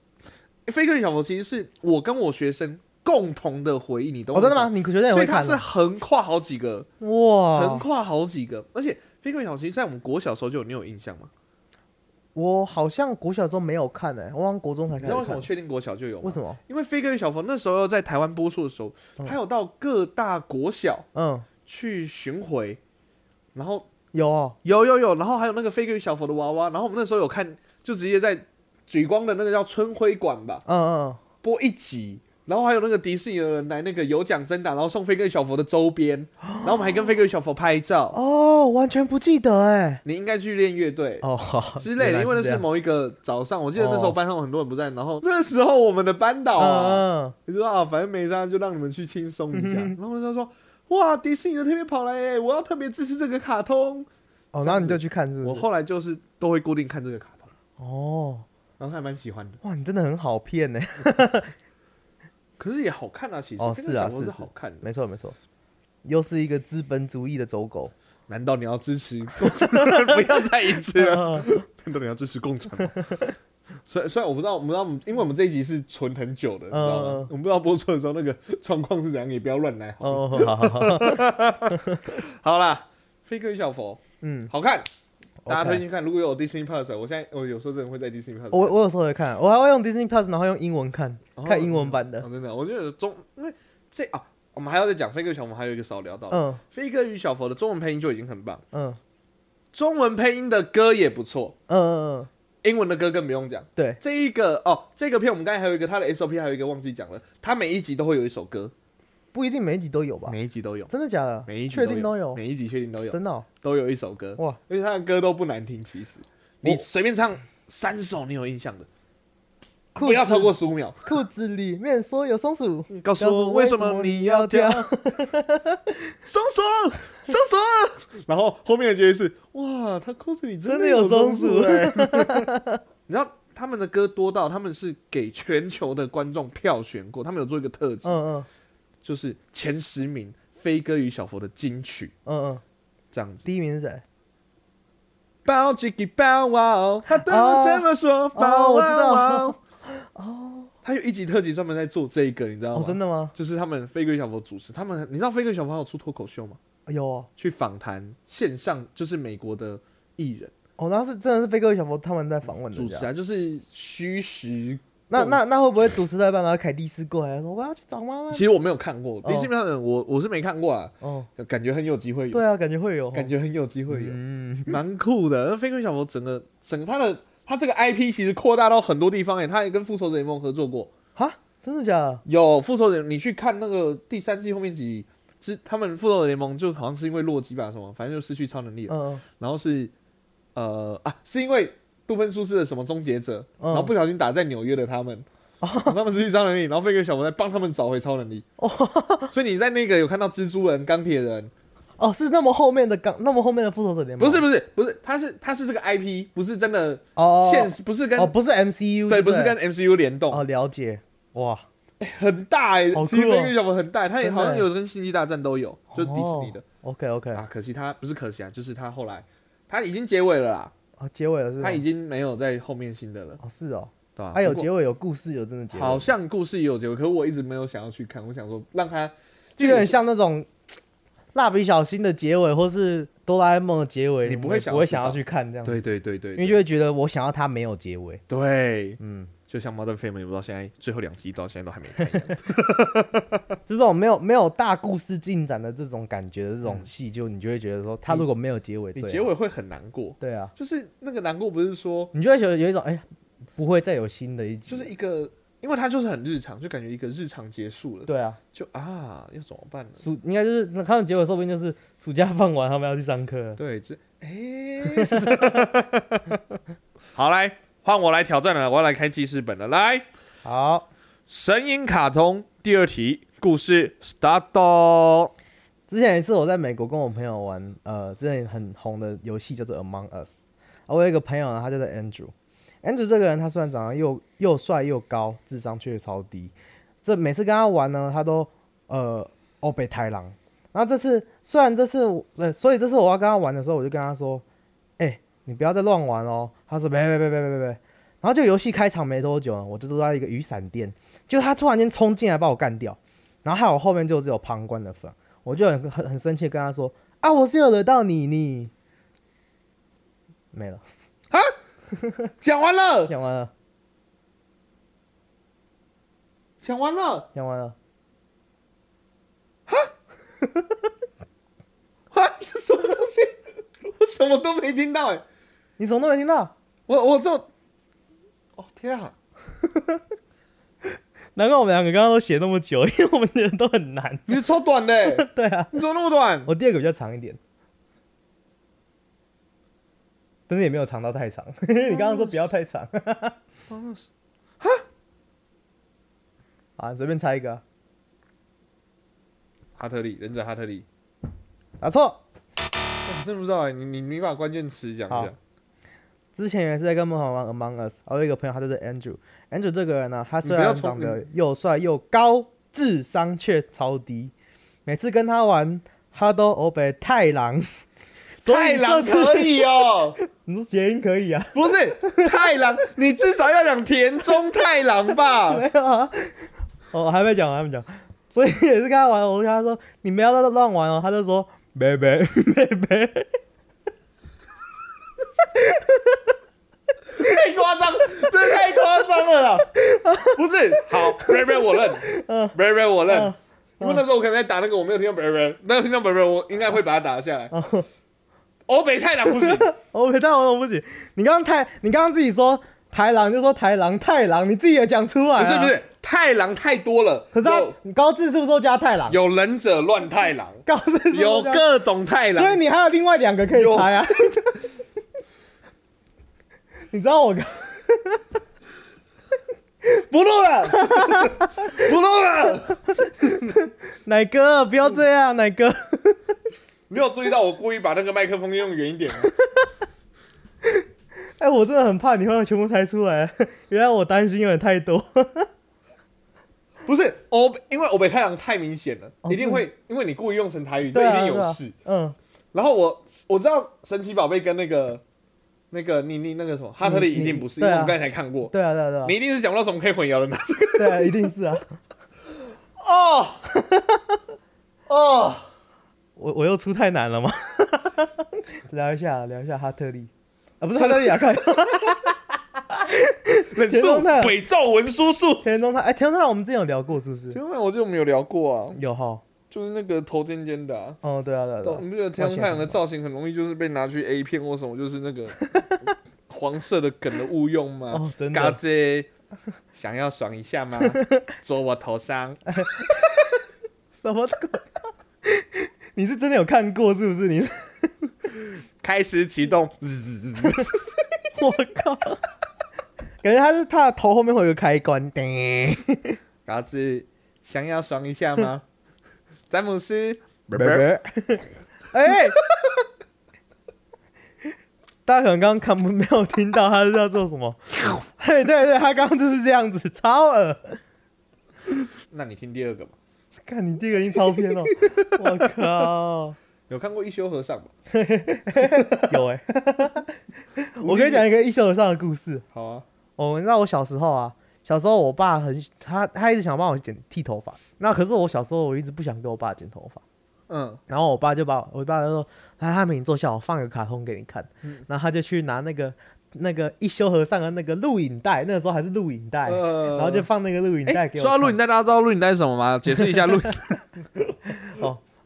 飞哥与小佛其实是我跟我学生共同的回忆，你懂哦，真的吗？？你学生也所以它是？横跨好几个哇，横，跨好几个，而且飞哥与小佛其实在我们国小时候就有，你有印象吗？我好像国小的时候没有看诶，我好像国中才开始看你知道为什么我。确定国小就有吗？为什么？因为飞哥与小佛那时候在台湾播出的时候，嗯他有到各大国小嗯，去巡回，然后有哦，有有有，然后还有那个飞哥与小佛的娃娃，然后我们那时候有看，就直接在举光的那个叫春晖馆吧嗯嗯播一集，然后还有那个迪士尼的人来那个有奖征答，然后送飞哥与小佛的周边，然后我们还跟飞哥与小佛拍照。哦，完全不记得哎。你应该去练乐队。哦，好 之类的，因为那是某一个早上，我记得那时候哦班上有很多人不在，然后那时候我们的班导你说啊，反正没啥，就让你们去轻松一下。嗯然后他说：“哇，迪士尼的特别跑来耶，我要特别支持这个卡通。哦，然后你就去看是”不是？我后来就是都会固定看这个卡通，哦，然后还蛮喜欢的，哇，你真的很好骗呢。可是也好看啊，其实哦是啊是是好看的。没错没错，又是一个资本主义的走狗。难道你要支持？不要再一次了。难道你要支持共产吗？虽然虽然我不知道，我们不知道，因为我们这一集是存很久的，你知道吗？嗯我们不知道播出的时候那个状况是怎样，也不要乱来。好了哦，好好好，好啦，飞哥与小佛嗯，好看，大家推荐看。如果有 Disney Plus，我现在我有时候真的会在 Disney Plus。我我有时候会看，我还会用 Disney Plus，然后用英文看，哦看英文版的哦，。真的，我觉得中，因为这啊，我们还要再讲飞哥与小佛，还有一个少聊到，嗯飞哥与小佛的中文配音就已经很棒，嗯中文配音的歌也不错，嗯嗯嗯，英文的歌更不用讲。对，这一个哦，这个片我们刚才还有一个它的 SOP，还有一个忘记讲了，它每一集都会有一首歌，不一定每一集都有吧？每一集都有，真的假的？每一集确定都有？每一集确定都有，真的哦？都有一首歌，哇，而且他的歌都不难听，其实你随便唱三首你有印象的，裤不要超过十五秒。裤子里面说有松鼠，告诉我为什么你要跳？松鼠，松鼠。然后后面的结局是：哇，他裤子里真的的有松鼠松哎、你知道他们的歌多到他们是给全球的观众票选过，他们有做一个特辑，嗯嗯就是前十名飞哥与小佛的金曲嗯嗯，这样子。第一名是谁？包吉吉包哇哦，他对我这么说，包我知哦。哦，他有一集特辑专门在做这一个，你知道吗？哦，真的吗？就是他们飞哥与小佛主持，他们你知道飞哥与小佛还有出脱口秀吗？有哦，去访谈线上，就是美国的艺人哦，那是真的是飞哥与小佛他们在访问的主持啊，就是虚实。那那那会不会主持到一半，然后凯蒂斯过来说我要去找妈妈？其？实我没有看过，哦。迪士尼上的我我是没看过啊，哦，感觉很有机会有，对啊，感觉会有哦，感觉很有机会有，嗯，蛮酷的。那飞哥小魔整个整个他的他这个 IP 其实扩大到很多地方诶，他也跟复仇者联盟合作过，哈，真的假的？有复仇者，你去看那个第三季后面几集，是他们复仇者联盟就好像是因为洛基吧什么，反正就失去超能力了。嗯。然后是呃啊，是因为杜芬舒斯的什么终结者，嗯。然后不小心打在纽约的他们，他们失去超能力，然后飞哥小魔在帮他们找回超能力。所以你在那个有看到蜘蛛人、钢铁人，哦，是那么后面的钢那么后面的复仇者联盟？不是不是不是，他是他是这个 IP，不是真的哦，现实，不是跟哦，不是 MCU，对，不不是跟 MCU 联动，哦，了解，哇，很大哎，其实飞哥小魔很大，他也好像有跟星际大战都有，就是迪士尼的。OK OK，啊。可惜他不是可惜啊，就是他后来他已经结尾了啦，哦，结尾了是吗？他已经没有在后面新的了，哦是哦，对吧？他有结尾有故事有真的结尾，好像故事也有结尾，可是我一直没有想要去看。我想说让他就有点像那种蜡笔小新的结尾，或是哆啦 A 梦的结尾，你不会不会想要去看这样子，对对对对，因为就会觉得我想要它没有结尾，对，嗯，就像 Modern Family，不知道现在最后两集到现在都还没看一样。就这种没有没有大故事进展的这种感觉的这种戏，就你就会觉得说，他如果没有结尾，你好结尾会很难过，对啊，就是那个难过不是说你就会觉得有一种哎呀，不会再有新的一集。就是一个，因为它就是很日常，就感觉一个日常结束了，对啊，就啊，要怎么办呢？暑应该就是那他们结尾说不定就是暑假放完，他们要去上课了。对，这哎，好来换我来挑战了，我要来开记事本了，来。好，神隐卡通第二题，故事 start。之前一次我在美国跟我朋友玩，呃，之前很红的游戏叫做 Among Us。啊，我有一个朋友呢，他叫做 Andrew。Andrew 这个人，他虽然长得又又帅又高，智商却超低。这每次跟他玩呢，他都呃欧北太狼。然后这次虽然这次，呃，所以这次我要跟他玩的时候，我就跟他说：“哎、你不要再乱玩哦。”他说：“别别别别别别别。”然后就游戏开场没多久，我就坐在一个雨伞店，就他突然间冲进来把我干掉，然后害我后面就只有旁观的份，我就很很很生气，跟他说：“啊，我是有惹到你你。”没了，讲完了，讲完了，讲完了，讲完了。哈 啊，这什么东西？我什么都没听到哎，你什么都没听到？我我就，哦天啊，难怪我们两个刚刚都写那么久，因为我们的人都很难。你超短的欸，对啊，你怎么那么短？我第二个比较长一点，但是也没有长到太长。你刚刚说不要太长。啊，随便猜一个啊，哈特利，忍者哈特利，答错。我真不知道哎，你你你把关键词讲一好下。之前也是在跟梦华玩 Among Us，我有一个朋友，他就是 Andrew。Andrew 这个人呢，他虽然长得又帅又高，智商却超低。每次跟他玩，他都欧北太郎。太郎可以哦，你说谐音可以啊？不是太郎，你至少要讲田中太郎吧？没有啊，哦，还没讲，还没讲。所以也是跟他玩，我跟他说：“你不要乱乱玩哦。”他就说：“别别别别。太夸张，真的太夸张了啦！不是，好 b r a b 我认 b r a b 我认嗯。因为那时候我可能在打那个，我没有听到 b r a b 没有听到 b r a b 我应该会把它打下来。欧北太郎不行，欧北太郎我不行。你刚刚太，你刚刚自己说太郎就说太郎太郎，你自己也讲出来、啊。不是不，是，太郎太多了。可是你高志是不是都加太郎？有忍者乱太郎，高字是不是有各种太郎，所以你还有另外两个可以猜啊。你知道我刚 不录了，不录了。奶哥不要这样，奶哥。没有注意到我故意把那个麦克风用远一点吗？哎、我真的很怕你会全部猜出来，原来我担心有点太多。不是欧，因为欧北太阳太明显了，哦一定会，因为你故意用成台语，这一定有事。嗯，然后我我知道神奇宝贝跟那个那个你你那个什么哈特利一定不是，因为我们刚才才看过，对啊，对啊，对啊你，一定是想不到什么可以混淆的呢。对啊，一定是啊。哦哦，我我又出太难了吗？聊一下，聊一下哈特利啊，不是哈特利啊，看 忍术田中太郎伪造文叔叔。田中泰，哎，田中泰，我们之前有聊过是不是？田中泰，我就没有聊过啊，有哈。就是那个头尖尖的、啊。哦，对啊，对啊，对啊你不觉得天空太阳的造型很容易就是被拿去 A 片或什么，就是那个 黄色的梗的误用吗？哦，真嘎的。子，想要爽一下吗？坐我头上。什么鬼？你是真的有看过是不是？你，开始启动，我靠！感觉他是他的头后面会有个开关，叮。嘎子，想要爽一下吗？詹姆斯，拜拜。哎，大家可能刚刚看不没有听到他是要做什么？对对对，他刚刚就是这样子，超恶。那你听第二个吧。看你第一个已经超偏了，我靠！有看过一休和尚吗？有哎、我跟你讲一个一休和尚的故事。好啊，哦，你知道我小时候啊，小时候我爸很他他一直想帮我剪剃头发，那可是我小时候我一直不想给我爸剪头发，嗯，然后我爸就把我爸就说，来他们你坐下，我放个卡通给你看，嗯然后他就去拿那个那个一休和尚的那个录影带，那个时候还是录影带，呃然后就放那个录影带哎，给我。说到录影带，大家知道录影带是什么吗？解释一下录影。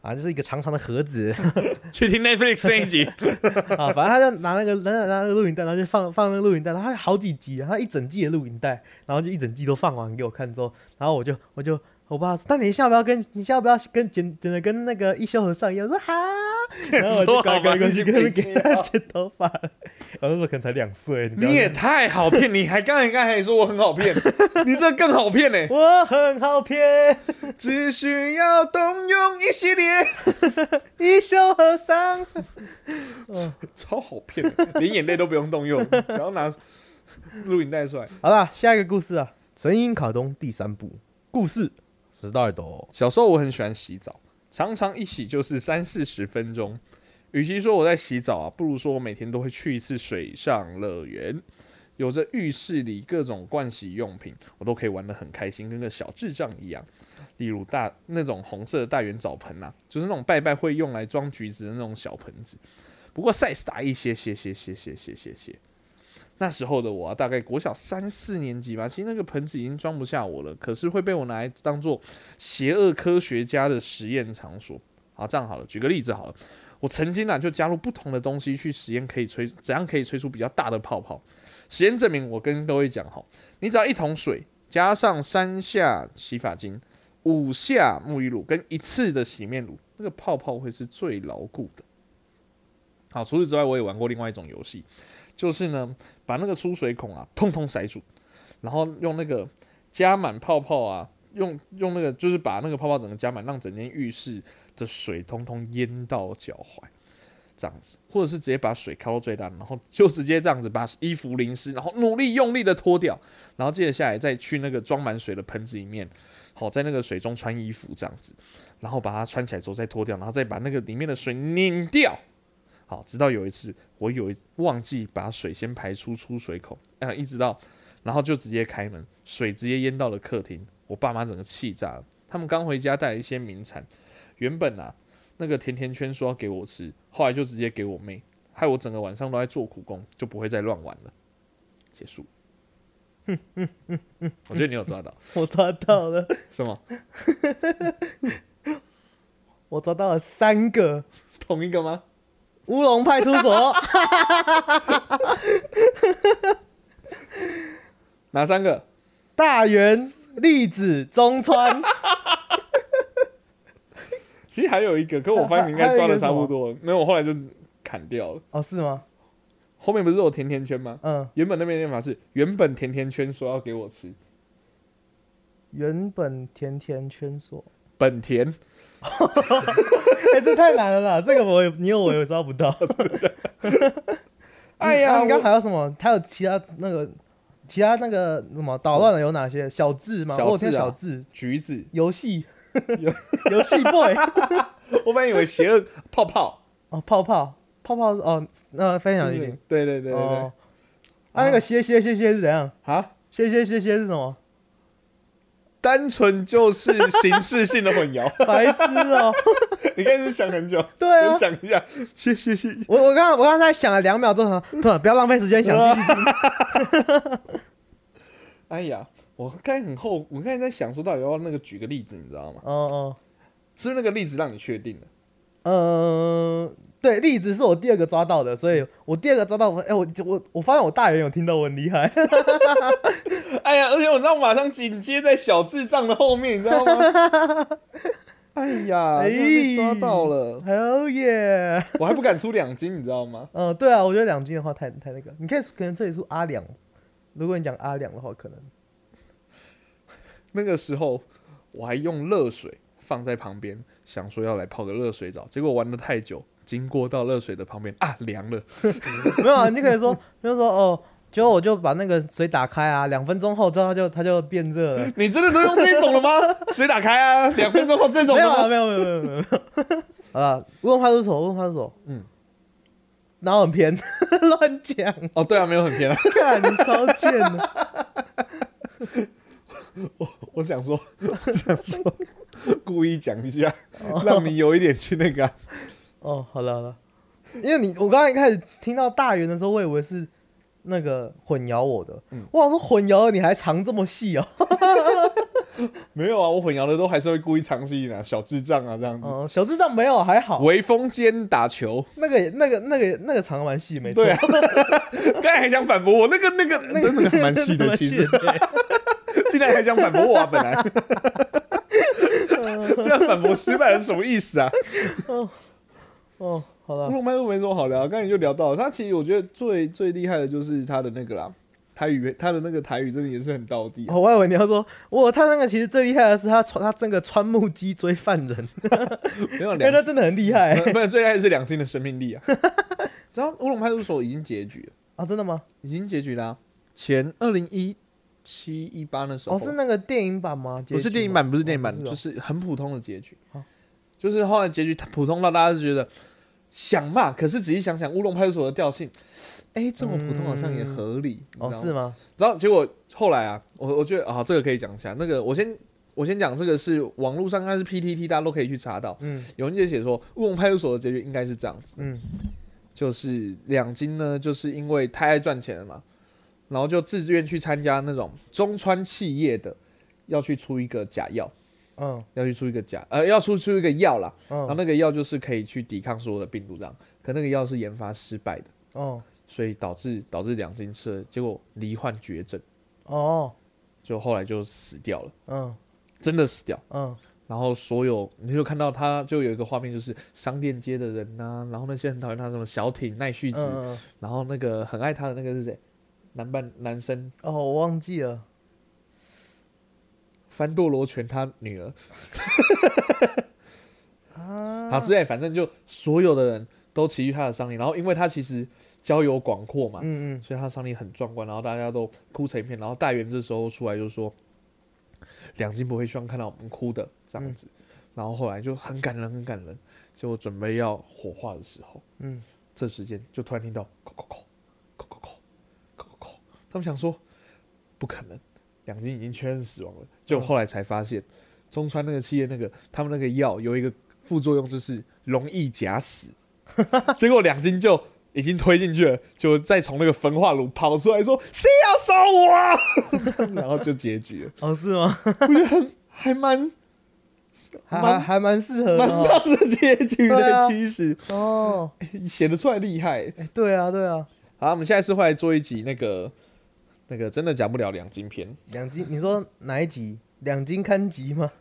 哦啊，就是一个长长的盒子。去听 Netflix 那一集，啊，反正他就拿那个拿拿那个录影带，然后就放放那个录影带，然后他有好几集啊，他一整季的录影带，然后就一整季都放完给我看之后，然后我就我就我爸说，那你现在要不要跟你现在要不要跟剪剪的跟那个一休和尚一样？我说好，然后我就赶赶赶去跟给他剪头发那时候可能才两岁，你你也太好骗，你还刚才刚才说我很好骗，你这更好骗呢、我很好骗，只需要动用一系列，一休和尚。超好骗的，连眼泪都不用动用，只要拿录影带出来。好了，下一个故事啊，《神隐卡通》第三部故事时代的小时候我很喜欢洗澡，常常一洗就是三四十分钟。与其说我在洗澡啊，不如说我每天都会去一次水上乐园。有着浴室里各种盥洗用品，我都可以玩得很开心，跟个小智障一样。例如大那种红色的大圆澡盆啊，就是那种拜拜会用来装橘子的那种小盆子，不过 size 大一些些些些些些些些。那时候的我啊，大概国小三四年级吧，其实那个盆子已经装不下我了，可是会被我拿来当做邪恶科学家的实验场所。好，这样好了，举个例子好了，我曾经啊就加入不同的东西去实验，可以吹怎样可以吹出比较大的泡泡。实验证明，我跟各位讲哈，你只要一桶水加上三下洗发精、五下沐浴露跟一次的洗面乳，那个泡泡会是最牢固的。好，除此之外，我也玩过另外一种游戏，就是呢把那个出水孔啊通通塞住，然后用那个加满泡泡啊，用用那个就是把那个泡泡整个加满，让整间浴室的水通通淹到脚踝。这样子，或者是直接把水开到最大，然后就直接这样子把衣服淋湿，然后努力用力的脱掉，然后接下来再去那个装满水的盆子里面，好在那个水中穿衣服这样子，然后把它穿起来之后再脱掉，然后再把那个里面的水拧掉。好，直到有一次我有一忘记把水先排出出水口，啊，一直到然后就直接开门，水直接淹到了客厅，我爸妈整个气炸了。他们刚回家带了一些名产，原本啊那个甜甜圈说要给我吃，后来就直接给我妹，害我整个晚上都在做苦工，就不会再乱玩了。结束。我觉得你有抓到，我抓到了，什么？我抓到了三个同一个吗？乌龙派出所。哪三个？大园、栗子、中川，其实还有一个，可我发现你应该抓的差不多 了，没有，我后来就砍掉了。哦，是吗？后面不是有甜甜圈吗？嗯，原本那边念法是原本甜甜圈说要给我吃，原本甜甜圈说，本田 哎、这太难了啦，这个我也你有我也抓不到。哎呀，啊你刚还有什么？还有其他那个其他那个什么捣乱的有哪些？小智吗？小我有听智啊小智橘子，游戏游戏 boy 我本来以为邪恶泡泡，哦，泡泡泡泡哦，那分享对已经对对对对对哦，啊，那个歇歇歇歇是怎样？啊，歇歇歇歇是什么？单纯就是形式性的混淆。白痴哦！你开始想很久，对想一下，谢谢谢。我我刚我刚才想了两秒钟，不不要浪费时间想。哎呀，我刚才很后，我刚才在想说到底要那个举个例子，你知道吗？哦哦，是不是那个例子让你确定了？嗯，对，栗子是我第二个抓到的，所以我第二个抓到，哎、我我我发现我大人有听到我很厉害，哎呀，而且我知道马上紧接在小智障的后面，你知道吗？哎呀，哎被抓到了，，Hell yeah！我还不敢出两斤，你知道吗？嗯，对啊，我觉得两斤的话太太那个，你可以可能这里出阿两，如果你讲阿两的话，可能那个时候我还用热水放在旁边，想说要来泡个热水澡，结果玩的太久，经过到热水的旁边啊，凉了。没有啊，你就可以说，就说哦，结果我就把那个水打开啊，两分钟后之后它就它就变热了。你真的都用这种了吗？水打开啊，两分钟后这种没有？没有没有没有没有没有。好了，乌龙派出所，问派出所，嗯，然后很偏，乱讲，哦，对啊，没有很偏啊。看你超贱的。我我想说，我想说，故意讲一下，让你有一点去那个啊、哦，好了好了，因为你我刚才一开始听到大圆的时候，我以为是那个混淆我的，嗯。我想说混淆了你还藏这么细哦，没有啊，我混淆的都还是会故意藏戏的，小智障啊这样子。哦，小智障没有还好，微风间打球，那个那个那个那个藏得蛮细，没错。对啊，刚才还想反驳我，那个那个那个那个蛮细的，其实。对竟然还想反驳我啊，本来。这样反驳失败了是什么意思啊？哦，好了，乌龙派出所没什么好聊，刚才就聊到了他，其实我觉得最最厉害的就是他的那个啦，台语，他的那个台语真的也是很到地。哦我还以为你要说，哇，他那个其实最厉害的是他穿他这个穿木屐追犯人，没有 因为他，真的很厉害不是 最厉害的是两金的生命力啊。然后乌龙派出所已经结局了，啊，真的吗？已经结局啦、前二零一七一八那时候，哦，是那个电影版吗？不是电影版，不是电影版，哦是哦就是很普通的结局哦。就是后来结局普通到大家就觉得想嘛，可是仔细想想，乌龙派出所的调性，哎、这么普通好像也合理，哦是吗？然后结果后来啊，我我觉得啊，这个可以讲一下。那个我先我先讲这个是网络上应该是 PTT，大家都可以去查到。嗯有人就写说，乌龙派出所的结局应该是这样子，嗯就是两金呢，就是因为太爱赚钱了嘛，然后就自愿去参加那种中川企业的，要去出一个假药，嗯。要去出一个假呃，要出出一个药啦，然后嗯那个药就是可以去抵抗所有的病毒这样，可那个药是研发失败的，哦所以导致导致两金吃了，结果罹患绝症，哦。就后来就死掉了，嗯。真的死掉。嗯。然后所有你就看到他就有一个画面，就是商店街的人呐、然后那些很讨厌他什么小挺奈绪子，嗯，然后那个很爱他的那个是谁？男扮男生。哦，我忘记了。翻堕罗拳他女儿啊好之类，反正就所有的人都齐聚他的丧礼，然后因为他其实交友广阔嘛，嗯嗯所以他丧礼很壮观，然后大家都哭成一片，然后大元这时候出来就说，两金不会希望看到我们哭的这样子，然后后来就很感人很感人，结果准备要火化的时候，嗯这时间就突然听到叩叩叩叩叩叩叩叩叩，他们想说不可能，两金已经确认死亡了，结果后来才发现，中川那个企业那个他们那个药有一个副作用就是容易假死，结果两斤就已经推进去了，就再从那个焚化炉跑出来说谁要烧我啊，然后就结局了，哦，是吗？我觉得很还蛮还还蛮适合蛮的哦。棒的结局的趋势，哦，写得出来厉害。哎对啊对啊，好，我们下一次会来做一集那个那个真的讲不了两金篇，两金，你说哪一集？两金刊集吗？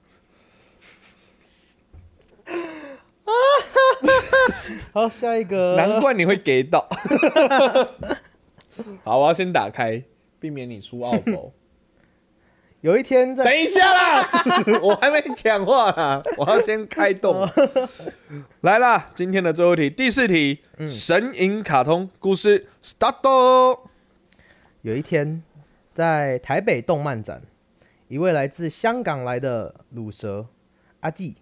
好，下一个。难怪你会给到。好，我要先打开，避免你出奥博。有一天在等一下啦，我还没讲话啦，我要先开动。来啦，今天的最后一题，第四题，神隐卡通故事 start。有一天，在台北动漫展，一位来自香港来的乳蛇阿纪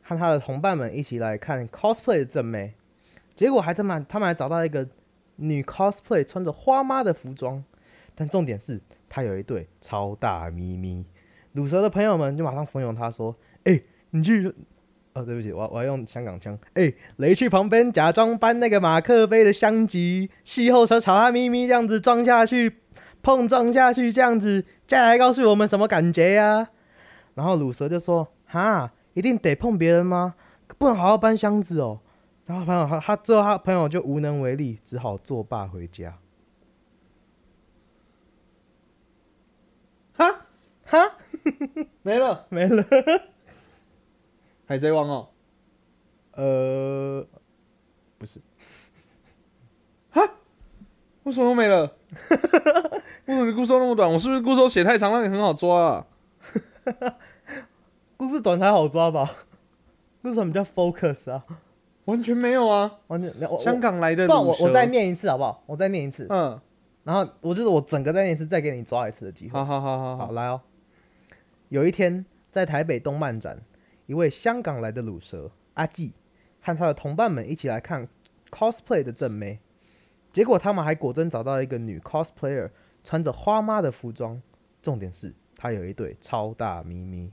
和他的同伴们一起来看 cosplay 的正妹，结果还他们他们还找到一个女 cosplay 穿着花妈的服装，但重点是她有一对超大咪咪。乳蛇的朋友们就马上怂恿他说：“哎、你去。”哦，对不起，我要我要用香港腔。哎、雷去旁边假装搬那个马克杯的香吉，气候车朝他咪咪这样子撞下去，碰撞下去这样子，再来告诉我们什么感觉呀、然后鲁蛇就说：“哈，一定得碰别人吗？不能好好搬箱子哦。”然后朋友他他最后他朋友就无能为力，只好作罢回家。哈哈，没了，没了。海贼王哦，呃，不是。哈？为什么没了？为什么你故事都那么短？我是不是故事都写太长，让你很好抓啊？故事短才好抓吧？故事短比较 focus 啊，完全没有啊！完全香港来的不然我我再念一次好不好？我再念一次，嗯，然后我就是我整个再念一次，再给你抓一次的机会。好好好好好，好，来哦。有一天，在台北动漫展，一位香港来的乳蛇阿纪和他的同伴们一起来看 cosplay 的正妹，结果他们还果真找到一个女 cosplayer 穿着花妈的服装，重点是她有一对超大咪咪。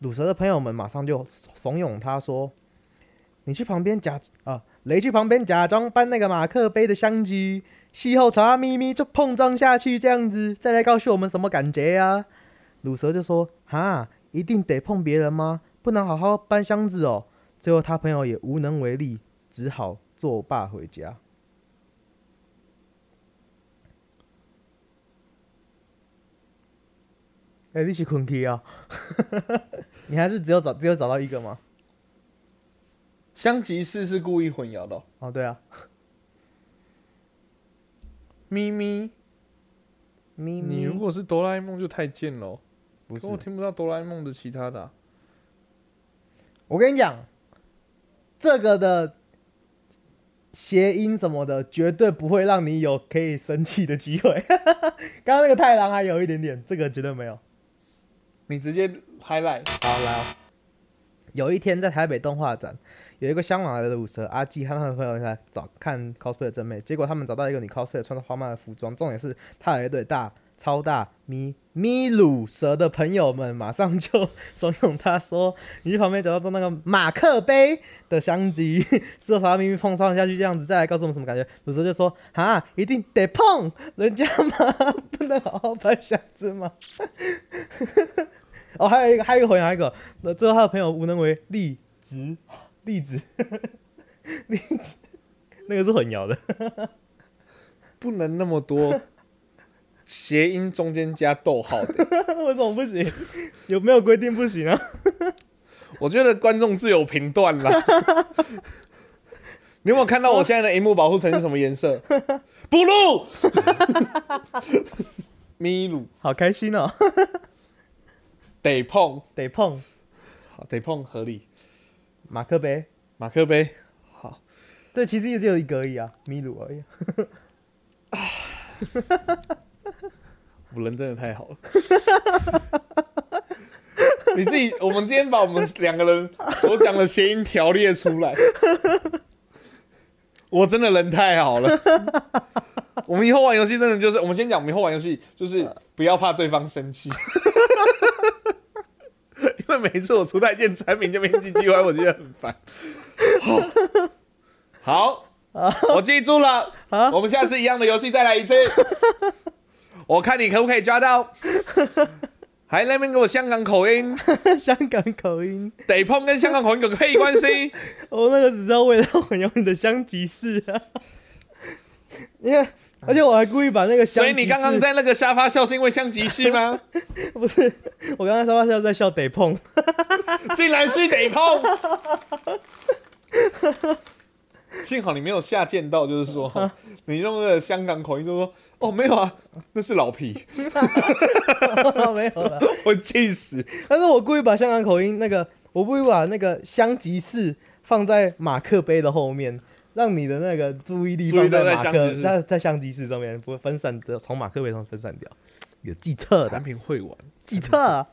乳蛇的朋友们马上就怂恿他说：“你去旁边假啊，雷去旁边假装搬那个马克杯的相机，气候朝他咪咪就碰撞下去，这样子，再来告诉我们什么感觉呀、乳蛇就说：“哈，一定得碰别人吗？不能好好搬箱子哦。最后他朋友也无能为力，只好作罢回家。哎、你是困去啊？你还是只有找只有找到一个吗？香吉士是故意混淆的哦、哦，对啊，咪咪，咪你如果是哆啦 A 梦就太贱了哦，不是可我听不到哆啦 A 梦的其他的啊、我跟你讲，这个的谐音什么的，绝对不会让你有可以生气的机会。刚刚那个太郎还有一点点，这个绝对没有。你直接 highlight，好，来、哦。有一天在台北动画展，有一个香港来的舞蛇阿纪和他的朋友在找看 cosplay 的真妹，结果他们找到一个女 cosplay 穿着花曼的服装，重点是她有一对大超大咪咪乳蛇的朋友们马上就怂恿他说：“你去旁边找到那个马克杯的香吉，之后把它咪咪碰撞下去，这样子再来告诉我们什么感觉。”乳蛇就说：“啊，一定得碰人家吗？不能好好拍箱子吗？” 哦，还有一个，还有一个回应，还有一个，那最后他的朋友无能为力，直粒子，粒子，那个是混淆的。不能那么多谐音中间加逗号的。为什么不行？有没有规定不行啊？我觉得观众自有评断啦。你有没有看到我现在的荧幕保护层是什么颜色？blue，咪鲁好开心哦，得碰，得碰好得碰合理。马克杯，马克杯，好，这其实也只有一个而已啊，咪鲁而已。我人真的太好了。你自己，我们今天把我们两个人所讲的谐音条列出来，我真的人太好了。我们以后玩游戏真的就是，我们先讲，我们以后玩游戏就是不要怕对方生气，因为每次我出来一件产品就变唧唧歪，我觉得很烦。好，好。我记住了，我们下次一样的游戏再来一次，我看你可不可以抓到。还那边给我香港口音，香港口音，得碰跟香港口音有个屁关系？我、那个只知道为了混淆你的香吉士啊。因为，而且我还故意把那个所以你刚刚在那个沙发笑是因为香吉士吗？不是，我刚刚沙发笑在笑得碰，竟然是得碰！幸好你没有下贱到，就是说 你用那个香港口音就说哦没有啊，那是老皮，没有了。我气死！但是我故意把香港口音那个，我故意把那个香吉士放在马克杯的后面，让你的那个注意力注意放在在马克香吉士在在香吉士上面，不会分散的从马克杯上分散掉。有计策的产，品会玩，计策啊。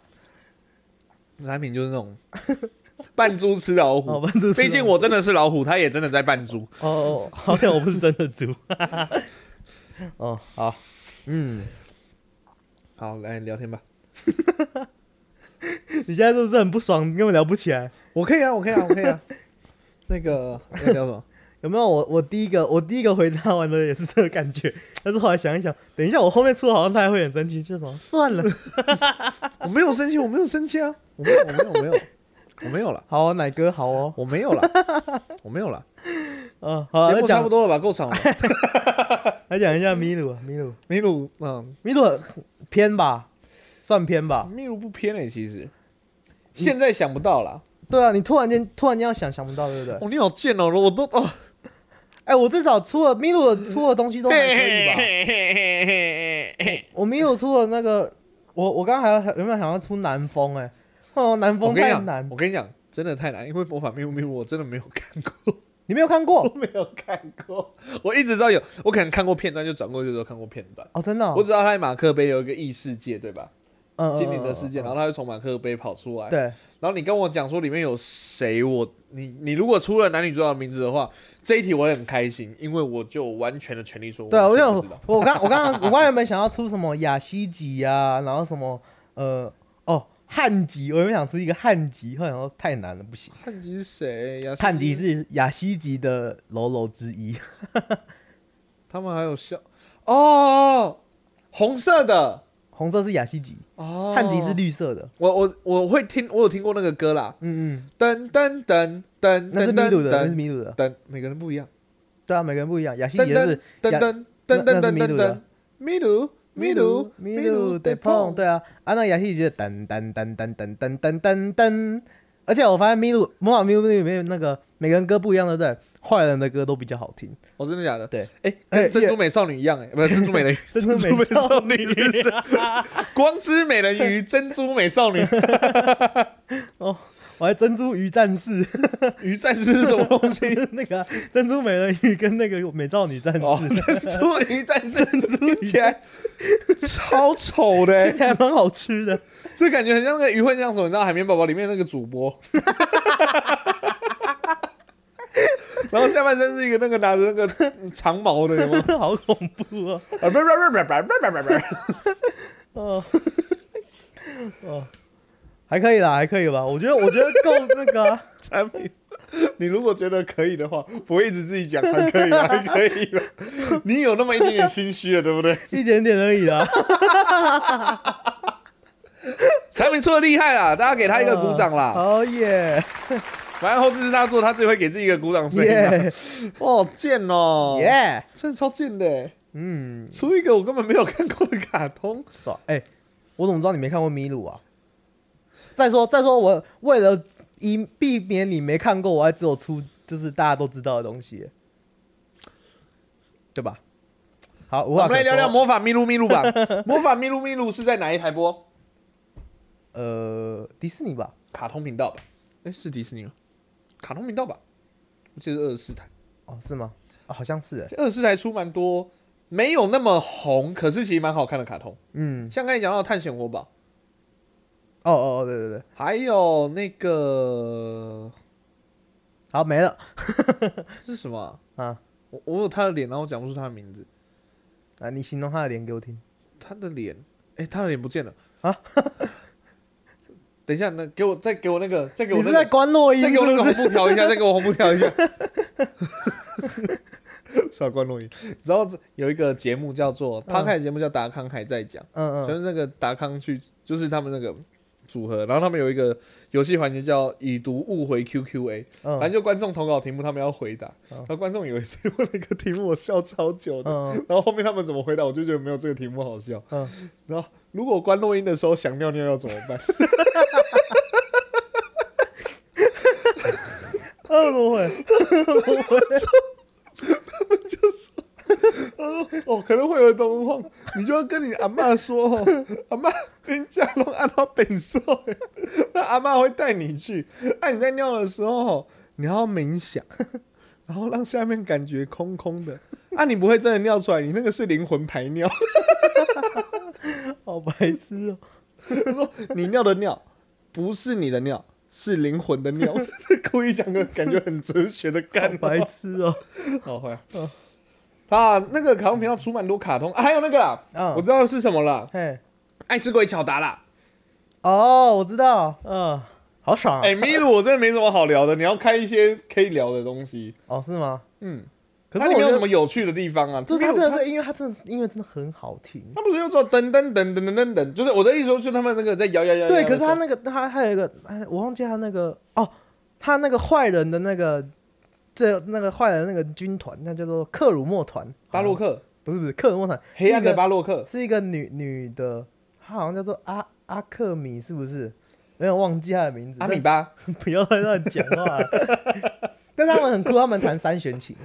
产品就是那种 扮猪吃老哦，虎。毕竟我真的是老虎，他也真的在扮猪。哦哦，好像我不是真的猪。哦，好，嗯，好，来聊天吧。你现在是不是很不爽？根本聊不起来。我可以啊，我可以啊，我可以啊。那个要聊什么？有没有我我第一个我第一个回答完的也是这个感觉，但是后来想一想，等一下我后面出好像他还会很生气，就什么算了。我没有生气，我没有生气啊，我没有，我没有，我没有，我没有了，好哦，奶哥好哦，我没有了，我没有了。嗯，好，节来讲目差不多了吧？够长了。来讲一下米鲁啊，米鲁，米鲁，嗯，米鲁偏吧，算偏吧。米鲁不偏诶、其实现在想不到啦。对啊，你突然间突然间要想想不到，对不对？哦，你好贱哦，我都哦，哎、我至少出了米鲁出的东西都还可以吧？嘿嘿嘿嘿嘿我米鲁出了那个，我我刚刚还要有没有想要出南风、哎，哦，南风太难，，我跟你讲，真的太难，因为魔法秘鲁秘鲁我真的没有看过，你没有看过 我没有看过，我一直知道有，我可能看过片段就转过去的时候看过片段。哦？真的、哦，我只知道他在马克杯有一个异世界，对吧？嗯精灵的世界，然后后他就从马克杯跑出来。对，然后你跟我讲说里面有谁，我你你如果出了男女主角的名字的话，这一题我也很开心，因为我就完全的权利说，对啊，我想完全不知道。我刚我刚刚我刚原本想要出什么雅西吉呀、然后什么呃哦汉吉，我原本想出一个汉吉，后来想说太难了，不行。汉吉是谁？呀？汉吉是雅西吉的喽喽之一，他们还有笑。哦，红色的。红色是雅西吉，哦。汉吉是绿色的。我我我会听，我有听过那个歌啦，嗯嗯，噔噔噔噔，那是米鲁的，那是噔米鲁的。噔，每个人不一样，对啊，每个人不一样。雅西噔吉的是呀噔噔噔噔噔噔噔。米鲁米鲁米鲁得碰，对啊，啊那雅西吉的噔噔噔噔噔噔噔噔噔。而且我发现米鲁魔法米鲁里面那个每个人歌不一样，对不对？坏人的歌都比较好听。哦，真的假的？对，哎，珍珠美少女一样，哎，不是珍珠美人鱼 珍珠美少女光之美人鱼，珍珠美少女，我还珍珠鱼战士，鱼战士是什么东西？那个啊、珍珠美人鱼跟那个美少女战士，哦，珍珠鱼战士，听起来超丑的、欸，听起来蛮好吃的。这感觉很像那个鱼混像什么？你知道《海绵宝宝》里面那个主播，然后下半身是一个那个拿着那个长毛的，有吗？好恐怖啊！啊，不不不不不不不不，哦哦，还可以啦，还可以吧？我觉得，我觉得够那个啊、产品。你如果觉得可以的话，不会一直自己讲还可以吧，还可以吧？你有那么一点点心虚了，对不对？一点点而已啦。产品出的厉害啦，大家给他一个鼓掌啦。哦耶反正后置是他做，他自己会给自己一个鼓掌声哦，贱哦，耶！真的超贱的欸，嗯，出一个我根本没有看过的卡通。爽。哎、我怎么知道你没看过米鲁啊？再说，再说，我为了以避免你没看过，我还只有出就是大家都知道的东西，对吧？好，我们来聊聊魔法咪路咪路吧。魔法咪路咪路是在哪一台播？呃迪士尼吧？卡通频道吧？哎，是迪士尼吗？卡通频道吧？我记得是二十四台，哦，是吗？啊，好像是哎。二十四台出蛮多，没有那么红，可是其实蛮好看的卡通。嗯，像刚才讲到探险活宝，哦哦哦，对对对，还有那个好没了 是什么啊、啊我我有他的脸，然后我讲不出他的名字。啊！你形容他的脸给我听。他的脸，哎、他的脸不见了啊！等一下，那给我再给我那个，再给我你是在那个，关洛音再给我那个？红布调一下，再给我红布调一下。少关录音，然后有一个节目叫做嗯他开的节目叫达康还在讲，嗯嗯就是那个达康去，就是他们那个组合，然后他们有一个游戏环节叫已读误回 QQA，反正嗯就观众投稿题目，他们要回答，嗯然后观众有一次问了一个题目，我笑超久的，嗯然后后面他们怎么回答，我就觉得没有这个题目好笑。嗯，然后如果关录音的时候想尿尿要怎么办？啊怎么会？哦，可能会有状况，你就要跟你阿妈说哦，阿妈跟家拢按到本色，那阿妈会带你去。哎、你在尿的时候，你要冥想，然后让下面感觉空空的。啊，你不会真的尿出来，你那个是灵魂排尿。好白痴哦！他说你尿的尿不是你的尿，是灵魂的尿。故意讲个感觉很哲学的好干白痴哦！好坏啊。啊，那个卡通频道出蛮多卡通，啊、还有那个啦，嗯我知道是什么了，嘿，爱吃鬼巧达啦。哦，我知道，嗯，好爽啊！哎、米鲁，我真的没什么好聊的，你要开一些可以聊的东西。哦，是吗？嗯，可是我有什么有趣的地方啊？就是他它真的是因为，他真的音乐真的很好听。他不是又做噔噔噔噔噔噔噔，就是我的意思说，就是他们那个在摇摇摇摇。对，可是他那那个他还有一个，哎，我忘记他那个哦，他那个坏人的那个这那个坏人的那个军团，那叫做克鲁莫团，巴洛克，不是不是克鲁莫团，黑暗的巴洛克，是一个女女的，她好像叫做阿阿克米，是不是？没有忘记她的名字。阿米巴。不要再乱讲话了。但是他们很酷，他们弹三弦琴。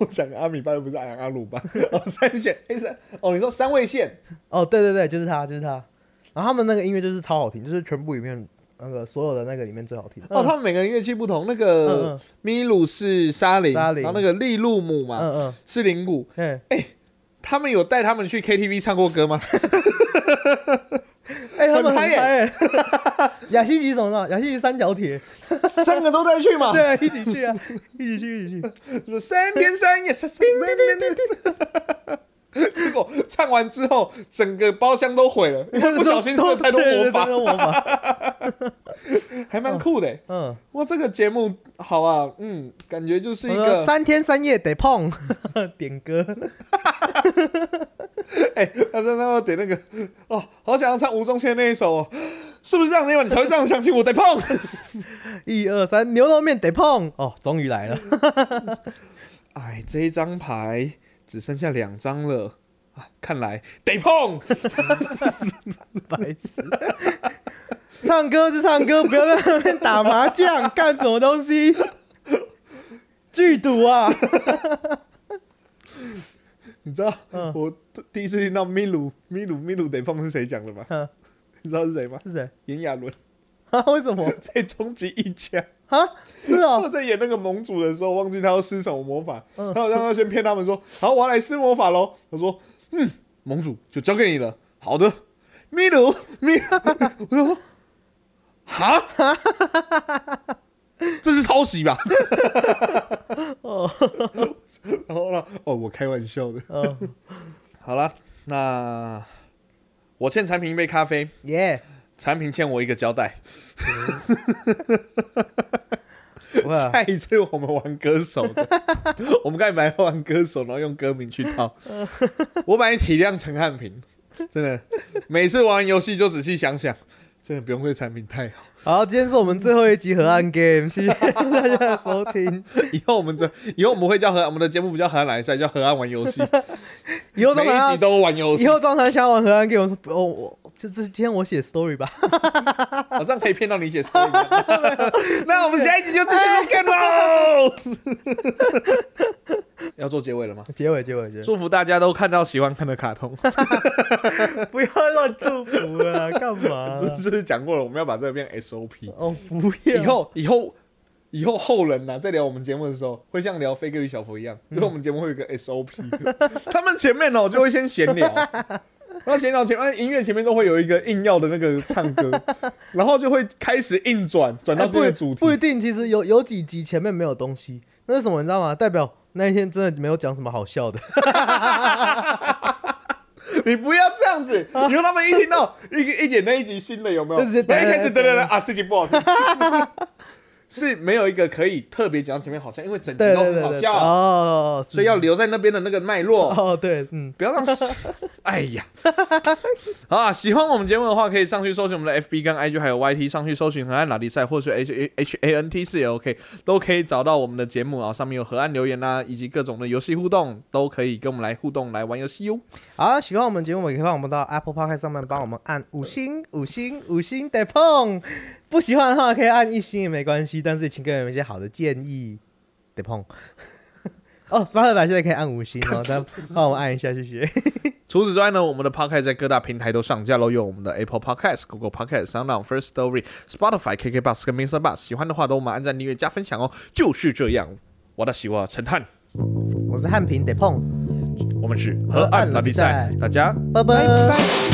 我讲阿米巴又不是阿阿鲁巴，哦，三弦黑三，哦，你说三位线，哦，对对对，就是他，就是他。然后他们那个音乐就是超好听，就是全部里面那个所有的那个里面最好听。哦，他们每个人乐器不同，那嗯个嗯米鲁是沙林，然后那个利路姆嘛嗯嗯，是铃鼓，嘿，他们有带他们去 KTV 唱过歌吗？哎，他们很很嗨耶。雅西吉怎么了？雅西吉三角铁，三个都带去嘛？对啊，一起去啊，一起去，一起去。三天三夜，三三 结果唱完之后，整个包厢都毁了，因为不小心施了太多魔法。还蛮酷的欸。嗯，哇，这个节目好啊，嗯，感觉就是一个，三天三夜得碰，点歌。哎，他说他要点那个，哦，好想要唱吴宗宪那一首哦，是不是这样？因为你才会这样相信我得碰。一二三，牛肉面得碰。哦，终于来了。哎，这一张牌只剩下两张了。啊，看来得碰。白痴。唱歌就唱歌，不要在那边打麻将，干什么东西？剧毒啊！你知道、嗯我第一次听到米鲁米鲁米鲁得碰是谁讲的吗？嗯你知道是谁吗？是谁？炎亚纶啊？为什么？在终极一家，啊？是他哦。在演那个盟主的时候，忘记他要施什么魔法，嗯然后让他先骗他们说：“ 好，我要来施魔法喽。”他说：“嗯，盟主就交给你了。”好的，米鲁米，我说：“哈，这是抄袭吧？”哦然后呢？哦，我开玩笑的。哦，好了，那我欠产品一杯咖啡，耶！产品欠我一个交代。下一次我们玩歌手的，我们刚才要玩歌手，然后用歌名去套。我本来体谅陈汉平，真的，每次玩游戏就仔细想想，真的不用对产品太好。好，今天是我们最后一集河岸 game，谢谢大家的收听。以后我们这以后我们会叫河，我们的节目不叫河岸来赛，叫河岸玩游戏，以后每一集都玩游戏以。后张才想玩河岸 game，我说不用，我这这今天我写 story 吧。好像可以骗到你写 story 吗。那我们下一集就继续录 game 喽。要做结尾了吗？结尾，结尾，结尾，祝福大家都看到喜欢看的卡通。不要乱祝福了，干嘛这这是讲过了，我们要把这个变 SOP。哦，不要。以后以后以后后人呐、在聊我们节目的时候，会像聊飞哥与小佛一样，因为我们节目会有一个 SOP，他们前面哦就会先闲聊。然后闲聊前面音乐前面都会有一个硬要的那个唱歌，然后就会开始硬转转到这个主题。不一定，其实有有几集前面没有东西，那是什么你知道吗？代表那一天真的没有讲什么好笑的。你不要这样子，以后他们一听到一一点那一集新的有没有？直接那一开始对对对对对对啊，这集不好听，是没有一个可以特别讲前面好笑，因为整集对都很好笑，哦，所以要留在那边的那个脉络。哦，对，嗯，不要让，哎呀，好啊！喜欢我们节目的话，可以上去搜寻我们的 FB 跟 IG 还有 YT，上去搜寻河岸拉力赛或是 H A H A N T 四也 OK，都可以找到我们的节目啊。上面有河岸留言啦、以及各种的游戏互动，都可以跟我们来互动来玩游戏哟。好，喜欢我们节目，也可以帮我们到 Apple Podcast 上面帮我们按五星、五星、五星得碰。不喜欢的话，可以按一星也没关系，但是请给我们一些好的建议，得碰。哦，Spotify 现在可以按五星哦，但帮我们按一下，谢谢。除此之外呢，我们的 Podcast 在各大平台都上架喽，有我们的 Apple Podcast、Google Podcast、SoundOn、First Story、Spotify、KK Bus 跟 Mr. Bus。喜欢的话，都我们按赞、订阅、加分享哦。就是这样，我的喜欢陈汉，我是汉平得碰，我们是河岸拉力赛，大家拜拜。